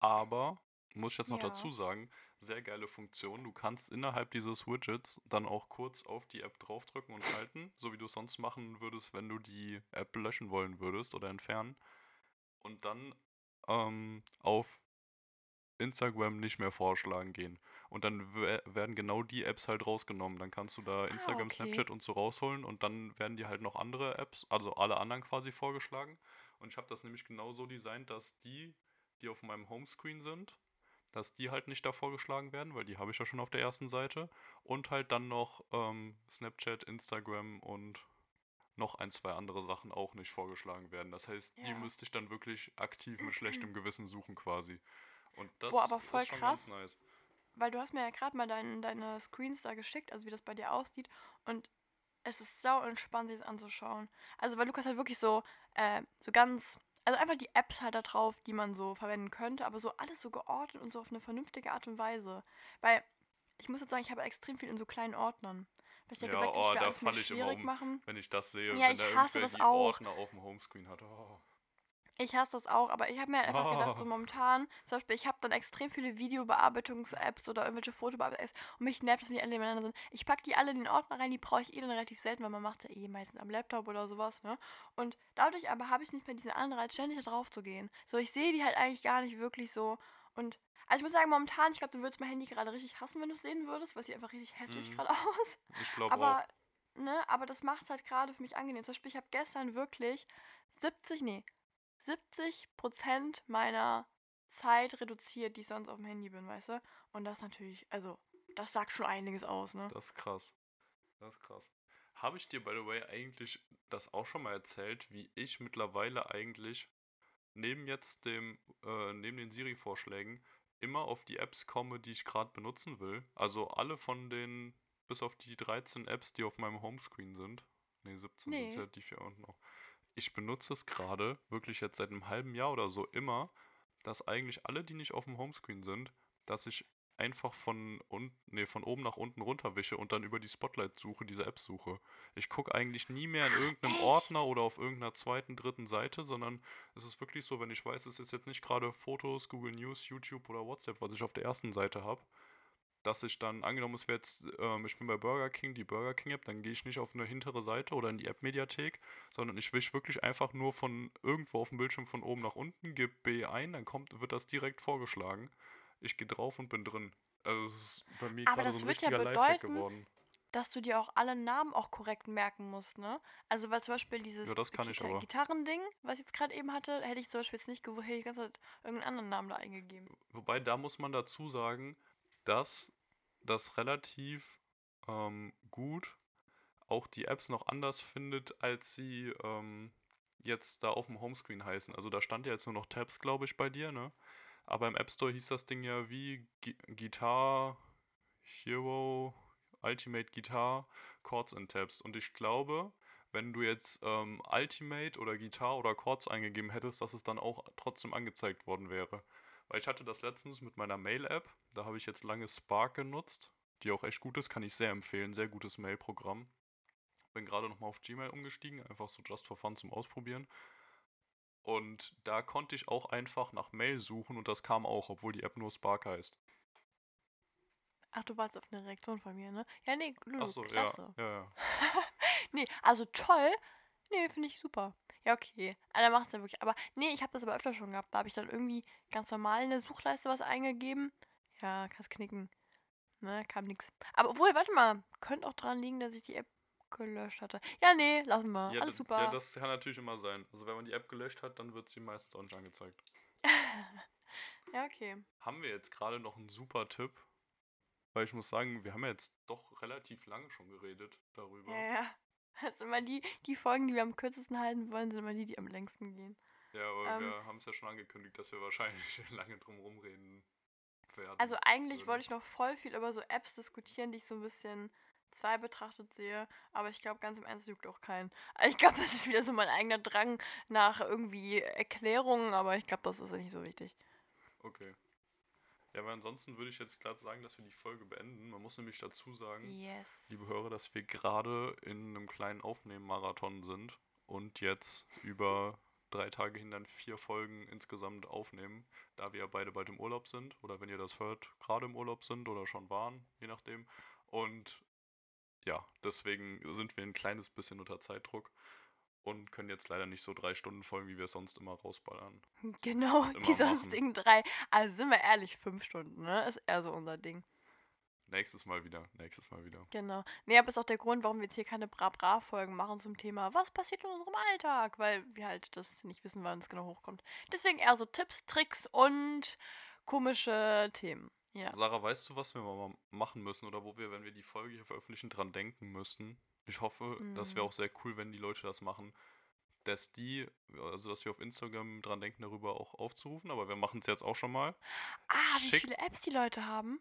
Aber, muss ich jetzt noch Ja. dazu sagen, sehr geile Funktion. Du kannst innerhalb dieses Widgets dann auch kurz auf die App draufdrücken und halten, so wie du es sonst machen würdest, wenn du die App löschen wollen würdest oder entfernen. Und dann ähm, auf Instagram nicht mehr vorschlagen gehen. Und dann wer- werden genau die Apps halt rausgenommen. Dann kannst du da Instagram, okay. Snapchat und so rausholen und dann werden dir halt noch andere Apps, also alle anderen quasi vorgeschlagen. Und ich habe das nämlich genau so designt, dass die, die auf meinem Homescreen sind, dass die halt nicht da vorgeschlagen werden, weil die habe ich ja schon auf der ersten Seite. Und halt dann noch ähm, Snapchat, Instagram und noch ein, zwei andere Sachen auch nicht vorgeschlagen werden. Das heißt, die Ja. müsste ich dann wirklich aktiv mit schlechtem Gewissen suchen quasi. Und das Boah, aber voll ist schon krass. ganz nice. Weil du hast mir ja gerade mal dein, deine Screens da geschickt, also wie das bei dir aussieht. Und es ist sau entspannt, sich das anzuschauen. Also weil Lukas halt wirklich so, äh, so ganz, also einfach die Apps halt da drauf, die man so verwenden könnte, aber so alles so geordnet und so auf eine vernünftige Art und Weise. Weil, ich muss jetzt sagen, ich habe extrem viel in so kleinen Ordnern. Weil ich ja, Ja, gesagt habe, oh, ich da alles mir fall ich immer um. machen. Wenn ich das sehe, Ja, wenn ich da hasse das auch. Ordner auf dem Homescreen hat. Oh. Ich hasse das auch, aber ich habe mir halt einfach gedacht, so Oh. momentan, zum Beispiel, ich habe dann extrem viele Videobearbeitungs-Apps oder irgendwelche Fotobearbeitungs-Apps und mich nervt es, wenn die alle nebeneinander sind. Ich packe die alle in den Ordner rein, die brauche ich eh dann relativ selten, weil man macht ja eh meistens am Laptop oder sowas, ne? Und dadurch aber habe ich nicht mehr diesen Anreiz, ständig da drauf zu gehen. So, ich sehe die halt eigentlich gar nicht wirklich so und also ich muss sagen, momentan, ich glaube, du würdest mein Handy gerade richtig hassen, wenn du es sehen würdest, weil es sieht einfach richtig hässlich Mhm. gerade aus. Ich glaube auch. Aber, ne, aber das macht halt gerade für mich angenehm. Zum Beispiel, ich habe gestern wirklich 70, nee, 70 Prozent meiner Zeit reduziert, die ich sonst auf dem Handy bin, weißt du? Und das natürlich, also, das sagt schon einiges aus, ne? Das ist krass. Das ist krass. Habe ich dir, by the way, eigentlich das auch schon mal erzählt, wie ich mittlerweile eigentlich neben jetzt dem, äh, neben den Siri-Vorschlägen immer auf die Apps komme, die ich gerade benutzen will? Also alle von den, bis auf die 13 Apps, die auf meinem Homescreen sind. Ne, 17 sind Nee. ja die vier unten noch. Ich benutze es gerade, wirklich jetzt seit einem halben Jahr oder so, immer, dass eigentlich alle, die nicht auf dem Homescreen sind, dass ich einfach von, un nee, von oben nach unten runterwische und dann über die Spotlight-Suche diese App suche. Ich gucke eigentlich nie mehr in irgendeinem echt? Ordner oder auf irgendeiner zweiten, dritten Seite, sondern es ist wirklich so, wenn ich weiß, es ist jetzt nicht gerade Fotos, Google News, YouTube oder WhatsApp, was ich auf der ersten Seite habe, dass ich dann, angenommen, es wäre jetzt, ähm, ich bin bei Burger King, die Burger King App, dann gehe ich nicht auf eine hintere Seite oder in die App-Mediathek, sondern ich wische wirklich einfach nur von irgendwo auf dem Bildschirm von oben nach unten, gebe B ein, dann kommt, wird das direkt vorgeschlagen. Ich gehe drauf und bin drin. Also es ist bei mir gerade so das ein wird ja richtiger Lifehack bedeuten, geworden. Dass du dir auch alle Namen auch korrekt merken musst, ne? Also, weil zum Beispiel dieses Ja, das kann ich Gita-. Gitarrending, was ich jetzt gerade eben hatte, hätte ich zum Beispiel jetzt nicht gewusst, hätte ich Zeit irgendeinen anderen Namen da eingegeben. Wobei, da muss man dazu sagen, dass das relativ ähm, gut auch die Apps noch anders findet, als sie ähm, jetzt da auf dem Homescreen heißen. Also da stand ja jetzt nur noch Tabs, glaube ich, bei dir, ne? Aber im App Store hieß das Ding ja wie Gi Guitar, Hero, Ultimate Guitar, Chords and Tabs. Und ich glaube, wenn du jetzt ähm, Ultimate oder Guitar oder Chords eingegeben hättest, dass es dann auch trotzdem angezeigt worden wäre. Weil ich hatte das letztens mit meiner Mail-App, da habe ich jetzt lange Spark genutzt, die auch echt gut ist, kann ich sehr empfehlen, sehr gutes Mail-Programm. Bin gerade nochmal auf Gmail umgestiegen, einfach so just for fun zum Ausprobieren. Und da konnte ich auch einfach nach Mail suchen und das kam auch, obwohl die App nur Spark heißt. Ach, du warst auf eine Reaktion von mir, ne? Ja, nee, Lulu, Achso, ja, klasse. ja, ja. Nee, also toll. Nee, finde ich super. Ja, okay. Ah, dann macht's ja wirklich. Aber nee, ich habe das aber öfter schon gehabt. Da habe ich dann irgendwie ganz normal in der Suchleiste was eingegeben. Ja, kannst knicken. Ne, kam nix. Aber obwohl, warte mal, könnte auch dran liegen, dass ich die App gelöscht hatte. Ja, nee, lassen wir. Ja, Alles super. ja, das kann natürlich immer sein. Also wenn man die App gelöscht hat, dann wird sie meistens auch nicht angezeigt. ja, okay. Haben wir jetzt gerade noch einen super Tipp? weil ich muss sagen, wir haben ja jetzt doch relativ lange schon geredet darüber. Ja, ja. Das sind immer die, die Folgen, die wir am kürzesten halten wollen, sind immer die, die am längsten gehen. Ja, aber Ähm. wir haben es ja schon angekündigt, dass wir wahrscheinlich lange drum rumreden werden. Also eigentlich wollte ich noch voll viel über so Apps diskutieren, die ich so ein bisschen zwei betrachtet sehe, aber ich glaube, ganz im Ernst juckt auch keinen. Also Ich glaube, das ist wieder so mein eigener Drang nach irgendwie Erklärungen, aber ich glaube, das ist nicht so wichtig. Okay. Ja, aber ansonsten würde ich jetzt gerade sagen, dass wir die Folge beenden. Man muss nämlich dazu sagen, Yes. liebe Hörer, dass wir gerade in einem kleinen Aufnehmen-Marathon sind und jetzt über drei Tage hin dann vier Folgen insgesamt aufnehmen, da wir ja beide bald im Urlaub sind oder wenn ihr das hört, gerade im Urlaub sind oder schon waren, je nachdem. Und ja, deswegen sind wir ein kleines bisschen unter Zeitdruck und können jetzt leider nicht so drei Stunden Folgen, wie wir es sonst immer rausballern. Genau, immer die machen. sonstigen drei. Also sind wir ehrlich, fünf Stunden, ne? Ist eher so unser Ding. Nächstes Mal wieder, nächstes Mal wieder. Genau. Nee, aber ist auch der Grund, warum wir jetzt hier keine Bra-Bra-Folgen machen zum Thema, was passiert in unserem Alltag, weil wir halt das nicht wissen, wann es genau hochkommt. Deswegen eher so Tipps, Tricks und komische Themen. Ja. Sarah, weißt du, was wir mal machen müssen oder wo wir, wenn wir die Folge hier veröffentlichen, dran denken müssten? Ich hoffe, das wäre auch sehr cool, wenn die Leute das machen, dass die, also dass wir auf Instagram dran denken, darüber auch aufzurufen, aber wir machen es jetzt auch schon mal. Ah, wie Schick- viele Apps die Leute haben.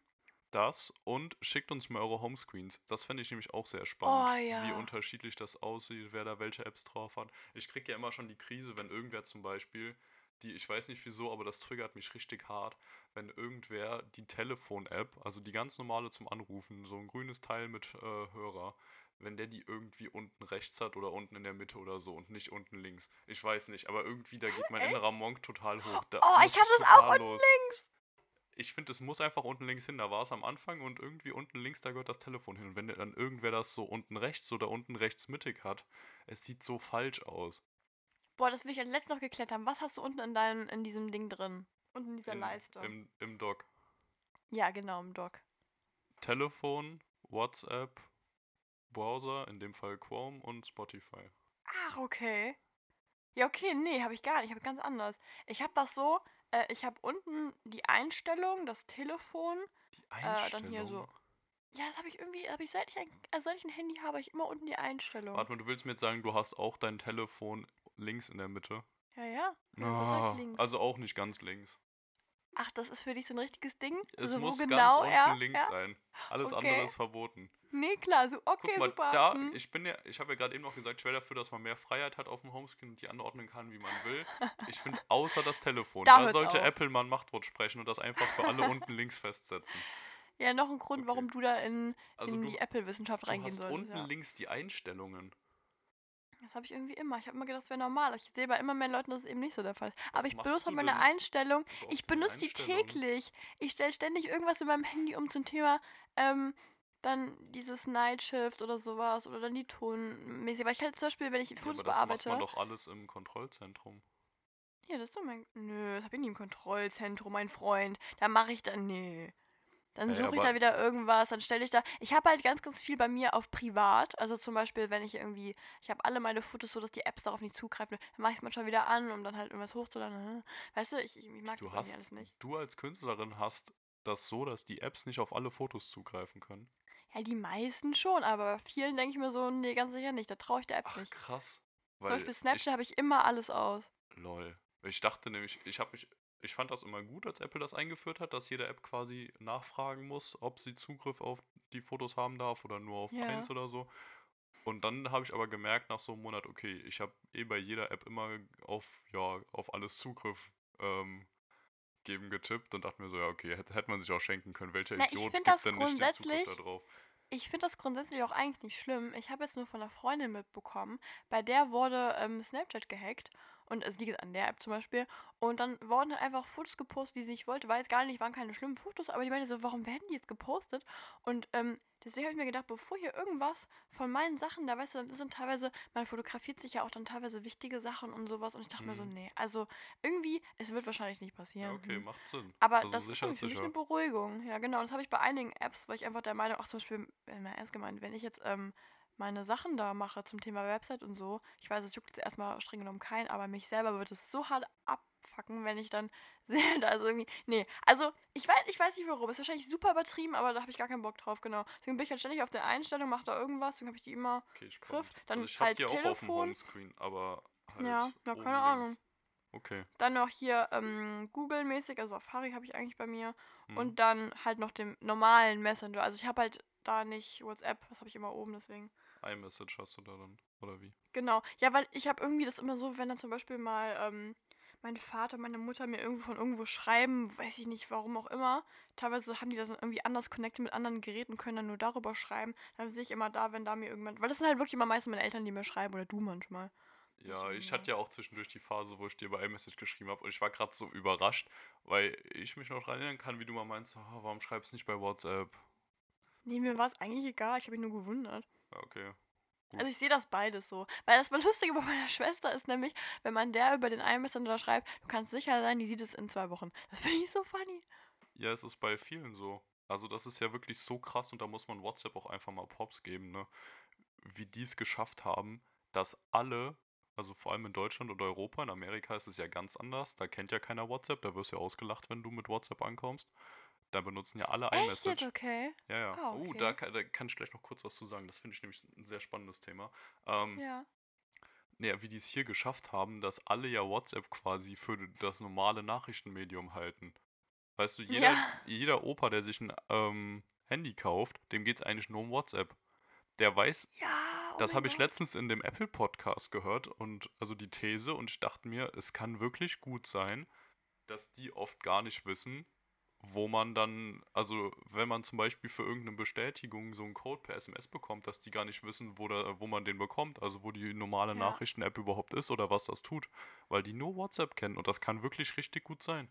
Das und schickt uns mal eure Homescreens. Das fände ich nämlich auch sehr spannend, Oh, ja. wie unterschiedlich das aussieht, wer da welche Apps drauf hat. Ich kriege ja immer schon die Krise, wenn irgendwer zum Beispiel, die, ich weiß nicht wieso, aber das triggert mich richtig hart, wenn irgendwer die Telefon-App, also die ganz normale zum Anrufen, so ein grünes Teil mit äh, Hörer, wenn der die irgendwie unten rechts hat oder unten in der Mitte oder so und nicht unten links. Ich weiß nicht, aber irgendwie, da geht mein Echt? innerer Monk total hoch. Da Oh, ich habe das auch total unten los. links. Ich finde, es muss einfach unten links hin. Da war es am Anfang und irgendwie unten links, da gehört das Telefon hin. Und wenn dann irgendwer das so unten rechts oder unten rechts mittig hat, es sieht so falsch aus. Boah, das will ich als letztes noch geklärt haben. Was hast du unten in, deinem, in diesem Ding drin? Unten in dieser In, Leiste. Im, Im Dock. ja, genau, im Dock. Telefon, WhatsApp, Browser, in dem Fall Chrome und Spotify. Ach, okay. Ja, okay, nee, habe ich gar nicht. Ich habe ganz anders. Ich habe das so, äh, ich habe unten die Einstellung, das Telefon. Die Äh, Einstellung. dann hier so. Ja, das habe ich irgendwie, habe ich seit ich, ein, also seit ich ein Handy habe, hab ich immer unten die Einstellung. Warte mal, du willst mir jetzt sagen, du hast auch dein Telefon links in der Mitte? Ja, ja. links? also auch nicht ganz links. Ach, das ist für dich so ein richtiges Ding? Es also, muss wo ganz genau, unten ja, links ja. sein. Alles Okay. andere ist verboten. Nee, klar, so, okay, Guck mal, super. da, hm. ich bin ja, ich habe ja gerade eben noch gesagt, ich wäre dafür, dass man mehr Freiheit hat auf dem Homescreen und die anordnen kann, wie man will. Ich finde, außer das Telefon, Da da, sollte auf. Apple mal ein Machtwort sprechen und das einfach für alle unten links festsetzen. ja, noch ein Grund, Okay. warum du da in, Also in du, die Apple-Wissenschaft reingehen solltest. unten Ja. links die Einstellungen. Das habe ich irgendwie immer. Ich habe immer gedacht, das wäre normal. Ich sehe bei immer mehr Leuten, dass es eben nicht so der Fall ist. Aber Was ich benutze meine denn Einstellung. so auf Ich benutze die täglich. Ich stelle ständig irgendwas in meinem Handy um zum Thema, ähm, dann dieses Night Shift oder sowas oder dann die Tonmäßig. Weil ich halt zum Beispiel, wenn ich Ja, Fotos aber das bearbeite. macht man doch alles im Kontrollzentrum. Ja, das ist doch mein. Nö, das habe ich nie im Kontrollzentrum, mein Freund. Da mache ich dann. Nee. Dann suche ich da wieder irgendwas, dann stelle ich da. Ich habe halt ganz, ganz viel bei mir auf privat. Also zum Beispiel, wenn ich irgendwie. Ich habe alle meine Fotos so, dass die Apps darauf nicht zugreifen. Dann mache ich es manchmal wieder an, um dann halt irgendwas hochzuladen. Weißt du, ich, ich ich mag Du das hast, alles nicht. du als Künstlerin hast das so, dass die Apps nicht auf alle Fotos zugreifen können. Ja, die meisten schon, aber bei vielen denke ich mir so, nee, ganz sicher nicht. Da traue ich der App Ach nicht. krass. Zum Beispiel Snapchat habe ich immer alles aus. lol. Ich dachte nämlich, ich habe mich, ich fand das immer gut, als Apple das eingeführt hat, dass jede App quasi nachfragen muss, ob sie Zugriff auf die Fotos haben darf oder nur auf Ja. eins oder so. Und dann habe ich aber gemerkt nach so einem Monat, okay, ich habe eh bei jeder App immer auf, ja, auf alles Zugriff ähm, geben getippt und dachte mir so, ja, okay, hätte, hätte man sich auch schenken können. Welcher Na, Idiot gibt denn nicht den Zugriff da drauf? Ich finde das grundsätzlich auch eigentlich nicht schlimm. Ich habe jetzt nur von einer Freundin mitbekommen, bei der wurde ähm, Snapchat gehackt. Und es liegt an der App zum Beispiel. Und dann wurden halt einfach Fotos gepostet, die sie nicht wollte. Jetzt gar nicht, waren keine schlimmen Fotos, aber die meinte so, warum werden die jetzt gepostet? Und ähm, deswegen habe ich mir gedacht, bevor hier irgendwas von meinen Sachen, da weißt du, das sind teilweise, man fotografiert sich ja auch dann teilweise wichtige Sachen und sowas. Und ich dachte mir so, Mhm. nee, also irgendwie, es wird wahrscheinlich nicht passieren. Ja, okay, Hm. macht Sinn. Aber also das ist sicher ist für mich eine Beruhigung. Ja, genau. Das habe ich bei einigen Apps, weil ich einfach der Meinung, ach zum Beispiel, ernst gemeint, wenn ich jetzt ähm, meine Sachen da mache zum Thema Website und so, ich weiß, es juckt jetzt erstmal streng genommen keinen, aber mich selber wird es so hart abfacken, wenn ich dann sehe, da ist irgendwie. Nee, also ich weiß, ich weiß nicht warum. Ist wahrscheinlich super übertrieben, aber da habe ich gar keinen Bock drauf, genau. Deswegen bin ich halt ständig auf der Einstellung, mache da irgendwas, deswegen habe ich die immer Okay, Griff. Dann also ich halt die auch auf dem Telefon. Homescreen, aber halt Ja, na, keine Ahnung. links. Okay. Dann noch hier ähm, Google-mäßig, also Safari habe ich eigentlich bei mir. Mhm. Und dann halt noch den normalen Messenger. Also ich habe halt da nicht WhatsApp, das habe ich immer oben, deswegen. iMessage hast du da dann, oder wie? Genau. Ja, weil ich habe irgendwie das immer so, wenn dann zum Beispiel mal ähm, mein Vater, meine Mutter mir irgendwo von irgendwo schreiben, weiß ich nicht, warum auch immer. Teilweise haben die das dann irgendwie anders connected mit anderen Geräten, können dann nur darüber schreiben. Dann sehe ich immer da, wenn da mir irgendwann. Weil das sind halt wirklich immer meistens meine Eltern, die mir schreiben oder du manchmal. Ja, ich hatte ja auch zwischendurch die Phase, wo ich dir bei iMessage geschrieben habe und ich war gerade so überrascht, weil ich mich noch daran erinnern kann, wie du mal meinst, oh, warum schreibst du nicht bei WhatsApp? Nee, mir war es eigentlich egal, ich habe mich nur gewundert. Ja, okay. Gut. Also ich sehe das beides so. Weil das Lustige bei meiner Schwester ist nämlich, wenn man der über den iMessenger schreibt, du kannst sicher sein, die sieht es in zwei Wochen. Das finde ich so funny. Ja, es ist bei vielen so. Also das ist ja wirklich so krass und da muss man WhatsApp auch einfach mal Props geben, ne? Wie die es geschafft haben, dass alle, also vor allem in Deutschland und Europa, in Amerika ist es ja ganz anders, da kennt ja keiner WhatsApp, da wirst du ja ausgelacht, wenn du mit WhatsApp ankommst. Da benutzen ja alle Echt iMessage. jetzt okay? Ja, ja. Ah, Oh, okay. da, kann- da kann ich gleich noch kurz was zu sagen. Das finde ich nämlich ein sehr spannendes Thema. Ähm, Ja. Naja, wie die es hier geschafft haben, dass alle ja WhatsApp quasi für das normale Nachrichtenmedium halten. Weißt du, jeder, Ja. jeder Opa, der sich ein ähm, Handy kauft, dem geht es eigentlich nur um WhatsApp. Der weiß, Ja. oh das habe ich letztens in dem Apple Podcast gehört und also die These und ich dachte mir, es kann wirklich gut sein, dass die oft gar nicht wissen, wo man dann, also wenn man zum Beispiel für irgendeine Bestätigung so einen Code per SMS bekommt, dass die gar nicht wissen, wo, da, wo man den bekommt, also wo die normale Ja. Nachrichten-App überhaupt ist oder was das tut, weil die nur WhatsApp kennen und das kann wirklich richtig gut sein.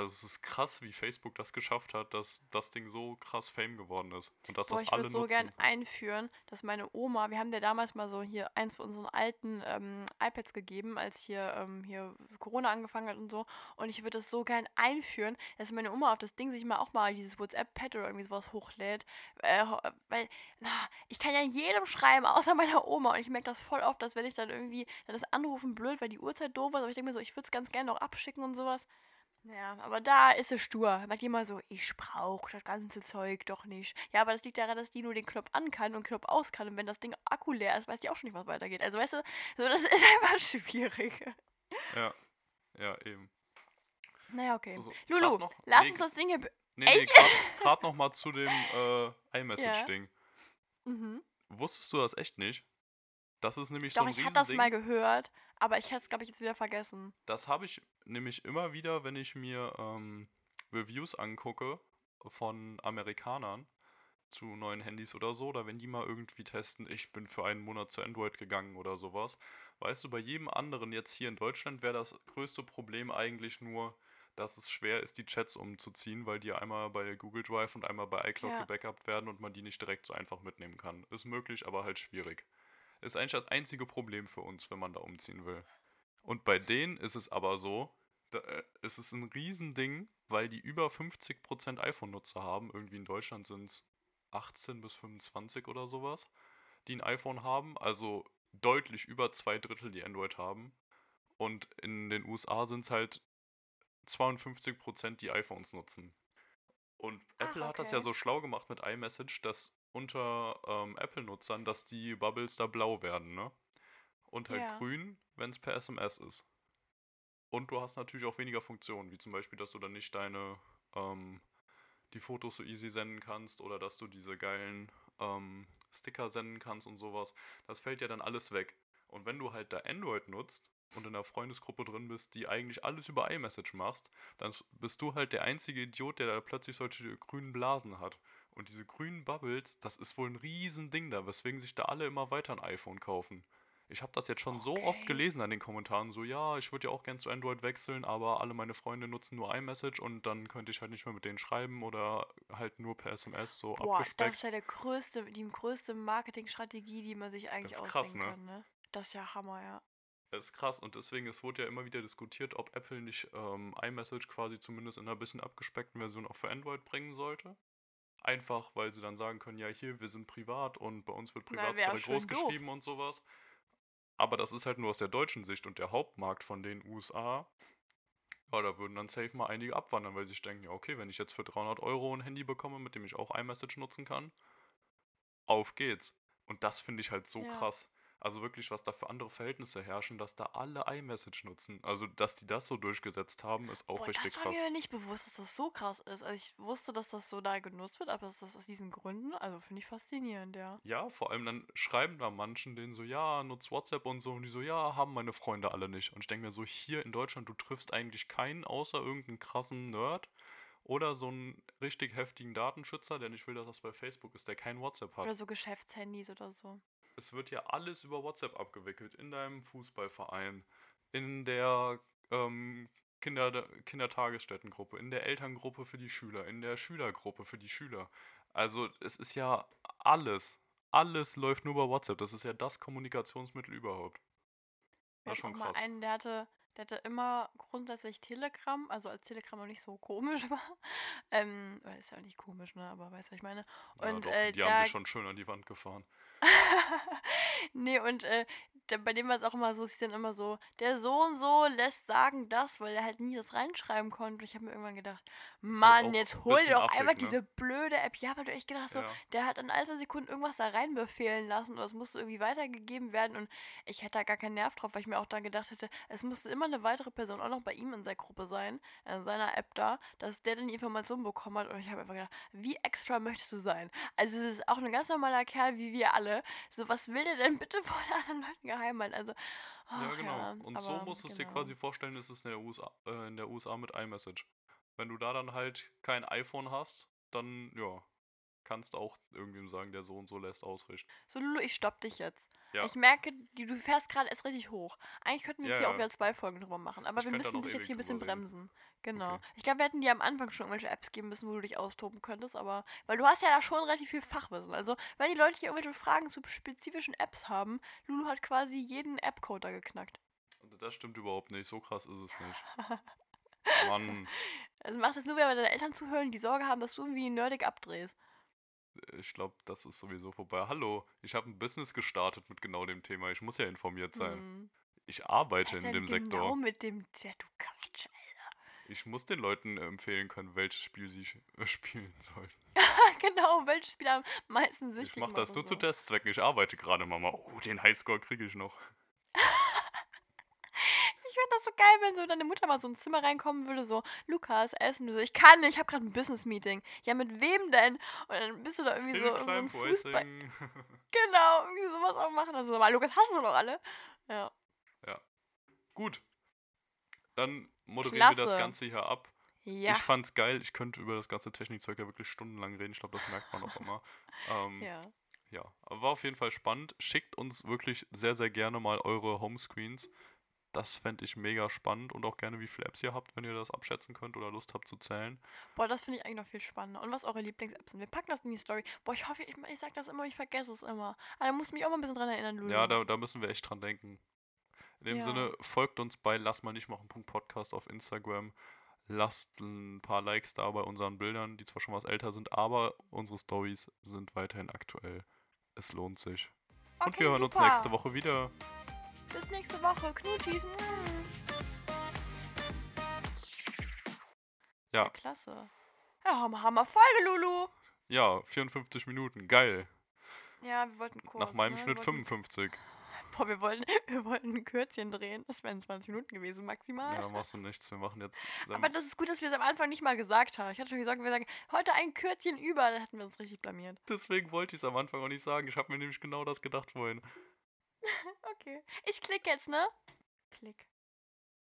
Also es ist krass, wie Facebook das geschafft hat, dass das Ding so krass Fame geworden ist und dass Boah, das ich alle würde so nutzen. gern einführen, dass meine Oma, wir haben der damals mal so hier eins von unseren alten ähm, iPads gegeben, als hier, ähm, hier Corona angefangen hat und so. Und ich würde das so gern einführen, dass meine Oma auf das Ding sich mal auch mal dieses WhatsApp-Pad oder irgendwie sowas hochlädt. Äh, weil, na, ich kann ja jedem schreiben, außer meiner Oma. Und ich merke das voll oft, dass wenn ich dann irgendwie, dann ist Anrufen blöd, weil die Uhrzeit doof ist, aber ich denke mir so, ich würde es ganz gerne noch abschicken und sowas. Ja, aber da ist es stur. Sagt immer so, ich brauche das ganze Zeug doch nicht. Ja, aber das liegt daran, dass die nur den Knopf an kann und Knopf aus kann. Und wenn das Ding Akku leer ist, weiß die auch schon nicht, was weitergeht. Also weißt du, so, das ist einfach schwierig. Ja, ja, eben. Naja, okay. Also, Lulu, noch- lass nee, uns das Ding hier... Nee, nee, gerade noch mal zu dem äh, iMessage-Ding. Mhm. Wusstest du das echt nicht? Das ist nämlich Doch, so ein ich hatte das mal gehört, aber ich hätte es, glaube ich, jetzt wieder vergessen. Das habe ich nämlich immer wieder, wenn ich mir ähm, Reviews angucke von Amerikanern zu neuen Handys oder so, oder wenn die mal irgendwie testen, ich bin für einen Monat zu Android gegangen oder sowas. Weißt du, bei jedem anderen jetzt hier in Deutschland wäre das größte Problem eigentlich nur, dass es schwer ist, die Chats umzuziehen, weil die einmal bei Google Drive und einmal bei iCloud Ja. gebackupt werden und man die nicht direkt so einfach mitnehmen kann. Ist möglich, aber halt schwierig. Ist eigentlich das einzige Problem für uns, wenn man da umziehen will. Und bei denen ist es aber so, da, äh, es ist ein Riesending, weil die über 50% iPhone-Nutzer haben. Irgendwie in Deutschland sind es 18 bis 25 oder sowas, die ein iPhone haben. Also deutlich über zwei Drittel, die Android haben. Und in den USA sind es halt 52%, die iPhones nutzen. Und Ach, Apple hat das ja okay. so schlau gemacht mit iMessage, dass unter ähm, Apple-Nutzern, dass die Bubbles da blau werden, ne? Und halt Ja. grün, wenn es per SMS ist. Und du hast natürlich auch weniger Funktionen, wie zum Beispiel, dass du dann nicht deine, ähm, die Fotos so easy senden kannst oder dass du diese geilen ähm, Sticker senden kannst und sowas. Das fällt ja dann alles weg. Und wenn du halt da Android nutzt und in einer Freundesgruppe drin bist, die eigentlich alles über iMessage machst, dann bist du halt der einzige Idiot, der da plötzlich solche grünen Blasen hat. Und diese grünen Bubbles, das ist wohl ein Riesending da, weswegen sich da alle immer weiter ein iPhone kaufen. Ich habe das jetzt schon so oft Okay. gelesen an den Kommentaren, so ja, ich würde ja auch gern zu Android wechseln, aber alle meine Freunde nutzen nur iMessage und dann könnte ich halt nicht mehr mit denen schreiben oder halt nur per SMS so Boah, das abgespeckt. ist ja der größte, die größte Marketingstrategie, die man sich eigentlich ist krass, ausdenken ne? kann, ne? Das ist ja Hammer, ja. Das ist krass und deswegen, es wurde ja immer wieder diskutiert, ob Apple nicht ähm, iMessage quasi zumindest in einer bisschen abgespeckten Version auch für Android bringen sollte. Einfach, weil sie dann sagen können, ja, hier, wir sind privat und bei uns wird Privatsphäre groß geschrieben und sowas. Aber das ist halt nur aus der deutschen Sicht und der Hauptmarkt von den USA. Ja, da würden dann safe mal einige abwandern, weil sie sich denken, ja, okay, wenn ich jetzt für 300 Euro ein Handy bekomme, mit dem ich auch iMessage nutzen kann, auf geht's. Und das finde ich halt so Ja. krass. Also wirklich, was da für andere Verhältnisse herrschen, dass da alle iMessage nutzen. Also, dass die das so durchgesetzt haben, ist auch Boah, richtig das war krass. mir nicht bewusst, dass das so krass ist. Also ich wusste, dass das so da genutzt wird, aber dass das aus diesen Gründen, also finde ich faszinierend, ja. Ja, vor allem dann schreiben da manchen denen so, ja, nutzt WhatsApp und so. Und die so, ja, haben meine Freunde alle nicht. Und ich denke mir so, hier in Deutschland, du triffst eigentlich keinen außer irgendeinen krassen Nerd oder so einen richtig heftigen Datenschützer, der nicht will, dass das bei Facebook ist, der kein WhatsApp hat. Oder so Geschäftshandys oder so. Es wird ja alles über WhatsApp abgewickelt. In deinem Fußballverein, in der ähm, Kinder Kindertagesstättengruppe, in der Elterngruppe für die Schüler, in der Schülergruppe für die Schüler. Also es ist ja alles. Alles läuft nur über WhatsApp. Das ist ja das Kommunikationsmittel überhaupt. Hatten schon krass. einen, der hatte, der hatte immer grundsätzlich Telegram, also als Telegram noch nicht so komisch war. Ähm, ist ja auch nicht komisch, ne? Aber weißt du, was ich meine? Ja, Und doch, äh, die haben sich schon schön an die Wand gefahren. nee, und äh, der, bei dem war es auch immer so, es ist dann immer so, der so und so lässt sagen das, weil er halt nie das reinschreiben konnte. Und ich habe mir irgendwann gedacht, halt Mann, auch jetzt hol dir doch affig, einfach ne? diese blöde App. Ja, weil du echt gedacht so, Ja. der hat in all zwei Sekunden irgendwas da reinbefehlen lassen oder es musste irgendwie weitergegeben werden und ich hätte da gar keinen Nerv drauf, weil ich mir auch da gedacht hätte, es musste immer eine weitere Person auch noch bei ihm in seiner Gruppe sein, in seiner App da, dass der dann die Informationen bekommen hat und ich habe einfach gedacht, wie extra möchtest du sein? Also das ist auch ein ganz normaler Kerl wie wir alle. So, was will der denn bitte vor den anderen Leuten geheim halten? Also, Ja, ach genau. ja, und so musst du es dir genau. quasi vorstellen, ist es in der USA, äh, in der USA mit iMessage. Wenn du da dann halt kein iPhone hast, dann, ja, kannst auch irgendwem sagen, der so und so lässt ausrichten. So, Lulu, ich stopp dich jetzt. Ja. Ich merke, die, du fährst gerade erst richtig hoch. Eigentlich könnten wir jetzt Ja, hier auch ja. wieder zwei Folgen drüber machen, aber Ich wir müssen dich jetzt hier ein bisschen bremsen. Genau. Okay. Ich glaube, wir hätten dir am Anfang schon irgendwelche Apps geben müssen, wo du dich austoben könntest, aber weil du hast ja da schon relativ viel Fachwissen. Also, wenn die Leute hier irgendwelche Fragen zu spezifischen Apps haben, Lulu hat quasi jeden App-Code da geknackt. Und Das stimmt überhaupt nicht. So krass ist es nicht. Mann, Also machst du jetzt nur, wenn deine Eltern zuhören, die Sorge haben, dass du irgendwie nerdig abdrehst. Ich glaube, das ist sowieso vorbei. Hallo, ich habe ein Business gestartet mit genau dem Thema. Ich muss ja informiert sein. Hm. Ich arbeite in dem genau Sektor. mit dem... Ja, du Quatsch, Alter. Ich muss den Leuten empfehlen können, welches Spiel sie spielen sollen. genau, welches Spiel am meisten süchtig Ich mache das nur zu so. Testzwecken. Ich arbeite gerade, Mama. Oh, den Highscore kriege ich noch. Das so geil, wenn so deine Mutter mal so ins Zimmer reinkommen würde, so, Lukas, essen. Du so, ich kann nicht, ich habe gerade ein Business-Meeting. Ja, mit wem denn? Und dann bist du da irgendwie so, so ein Fußball. Genau, irgendwie sowas auch machen. Also, mal, Lukas, hast du doch alle? Ja. Gut. Dann moderieren wir das Klasse. Ganze hier ab. Ja. Ich fand's geil. Ich könnte über das ganze Technikzeug ja wirklich stundenlang reden. Ich glaube, das merkt man auch immer. Ähm, ja. ja. aber war auf jeden Fall spannend. Schickt uns wirklich sehr, sehr gerne mal eure Homescreens. Das fände ich mega spannend und auch gerne, wie viele Apps ihr habt, wenn ihr das abschätzen könnt oder Lust habt zu zählen. Boah, das finde ich eigentlich noch viel spannender. Und was eure Lieblings-Apps sind. Wir packen das in die Story. Boah, ich hoffe, ich, ich sag das immer, ich vergesse es immer. Aber da musst du mich auch mal ein bisschen dran erinnern, Lulu. Ja, da, da müssen wir echt dran denken. In dem Ja. Sinne, folgt uns bei Lass mal nicht machen. Podcast auf Instagram. Lasst ein paar Likes da bei unseren Bildern, die zwar schon was älter sind, aber unsere Stories sind weiterhin aktuell. Es lohnt sich. Und Okay, wir hören uns nächste Woche wieder. Bis nächste Woche. Knutschis. Ja, Klasse. Ja, Hammer, Hammer Folge, Lulu. ja, 54 Minuten. Geil. Ja, wir wollten kurz. Nach meinem ne? Schnitt wir wollten, 55. Boah, wir wollten, wir wollten ein Kürzchen drehen. Das wären 20 Minuten gewesen, maximal. Ja, machst du nichts. Wir machen jetzt. Aber das ist gut, dass wir es am Anfang nicht mal gesagt haben. Ich hatte schon gesagt, wir sagen, heute ein Kürzchen über, dann hätten wir uns richtig blamiert. deswegen wollte ich es am Anfang auch nicht sagen. Ich habe mir nämlich genau das gedacht vorhin. Okay. Ich klicke jetzt, ne? Klick.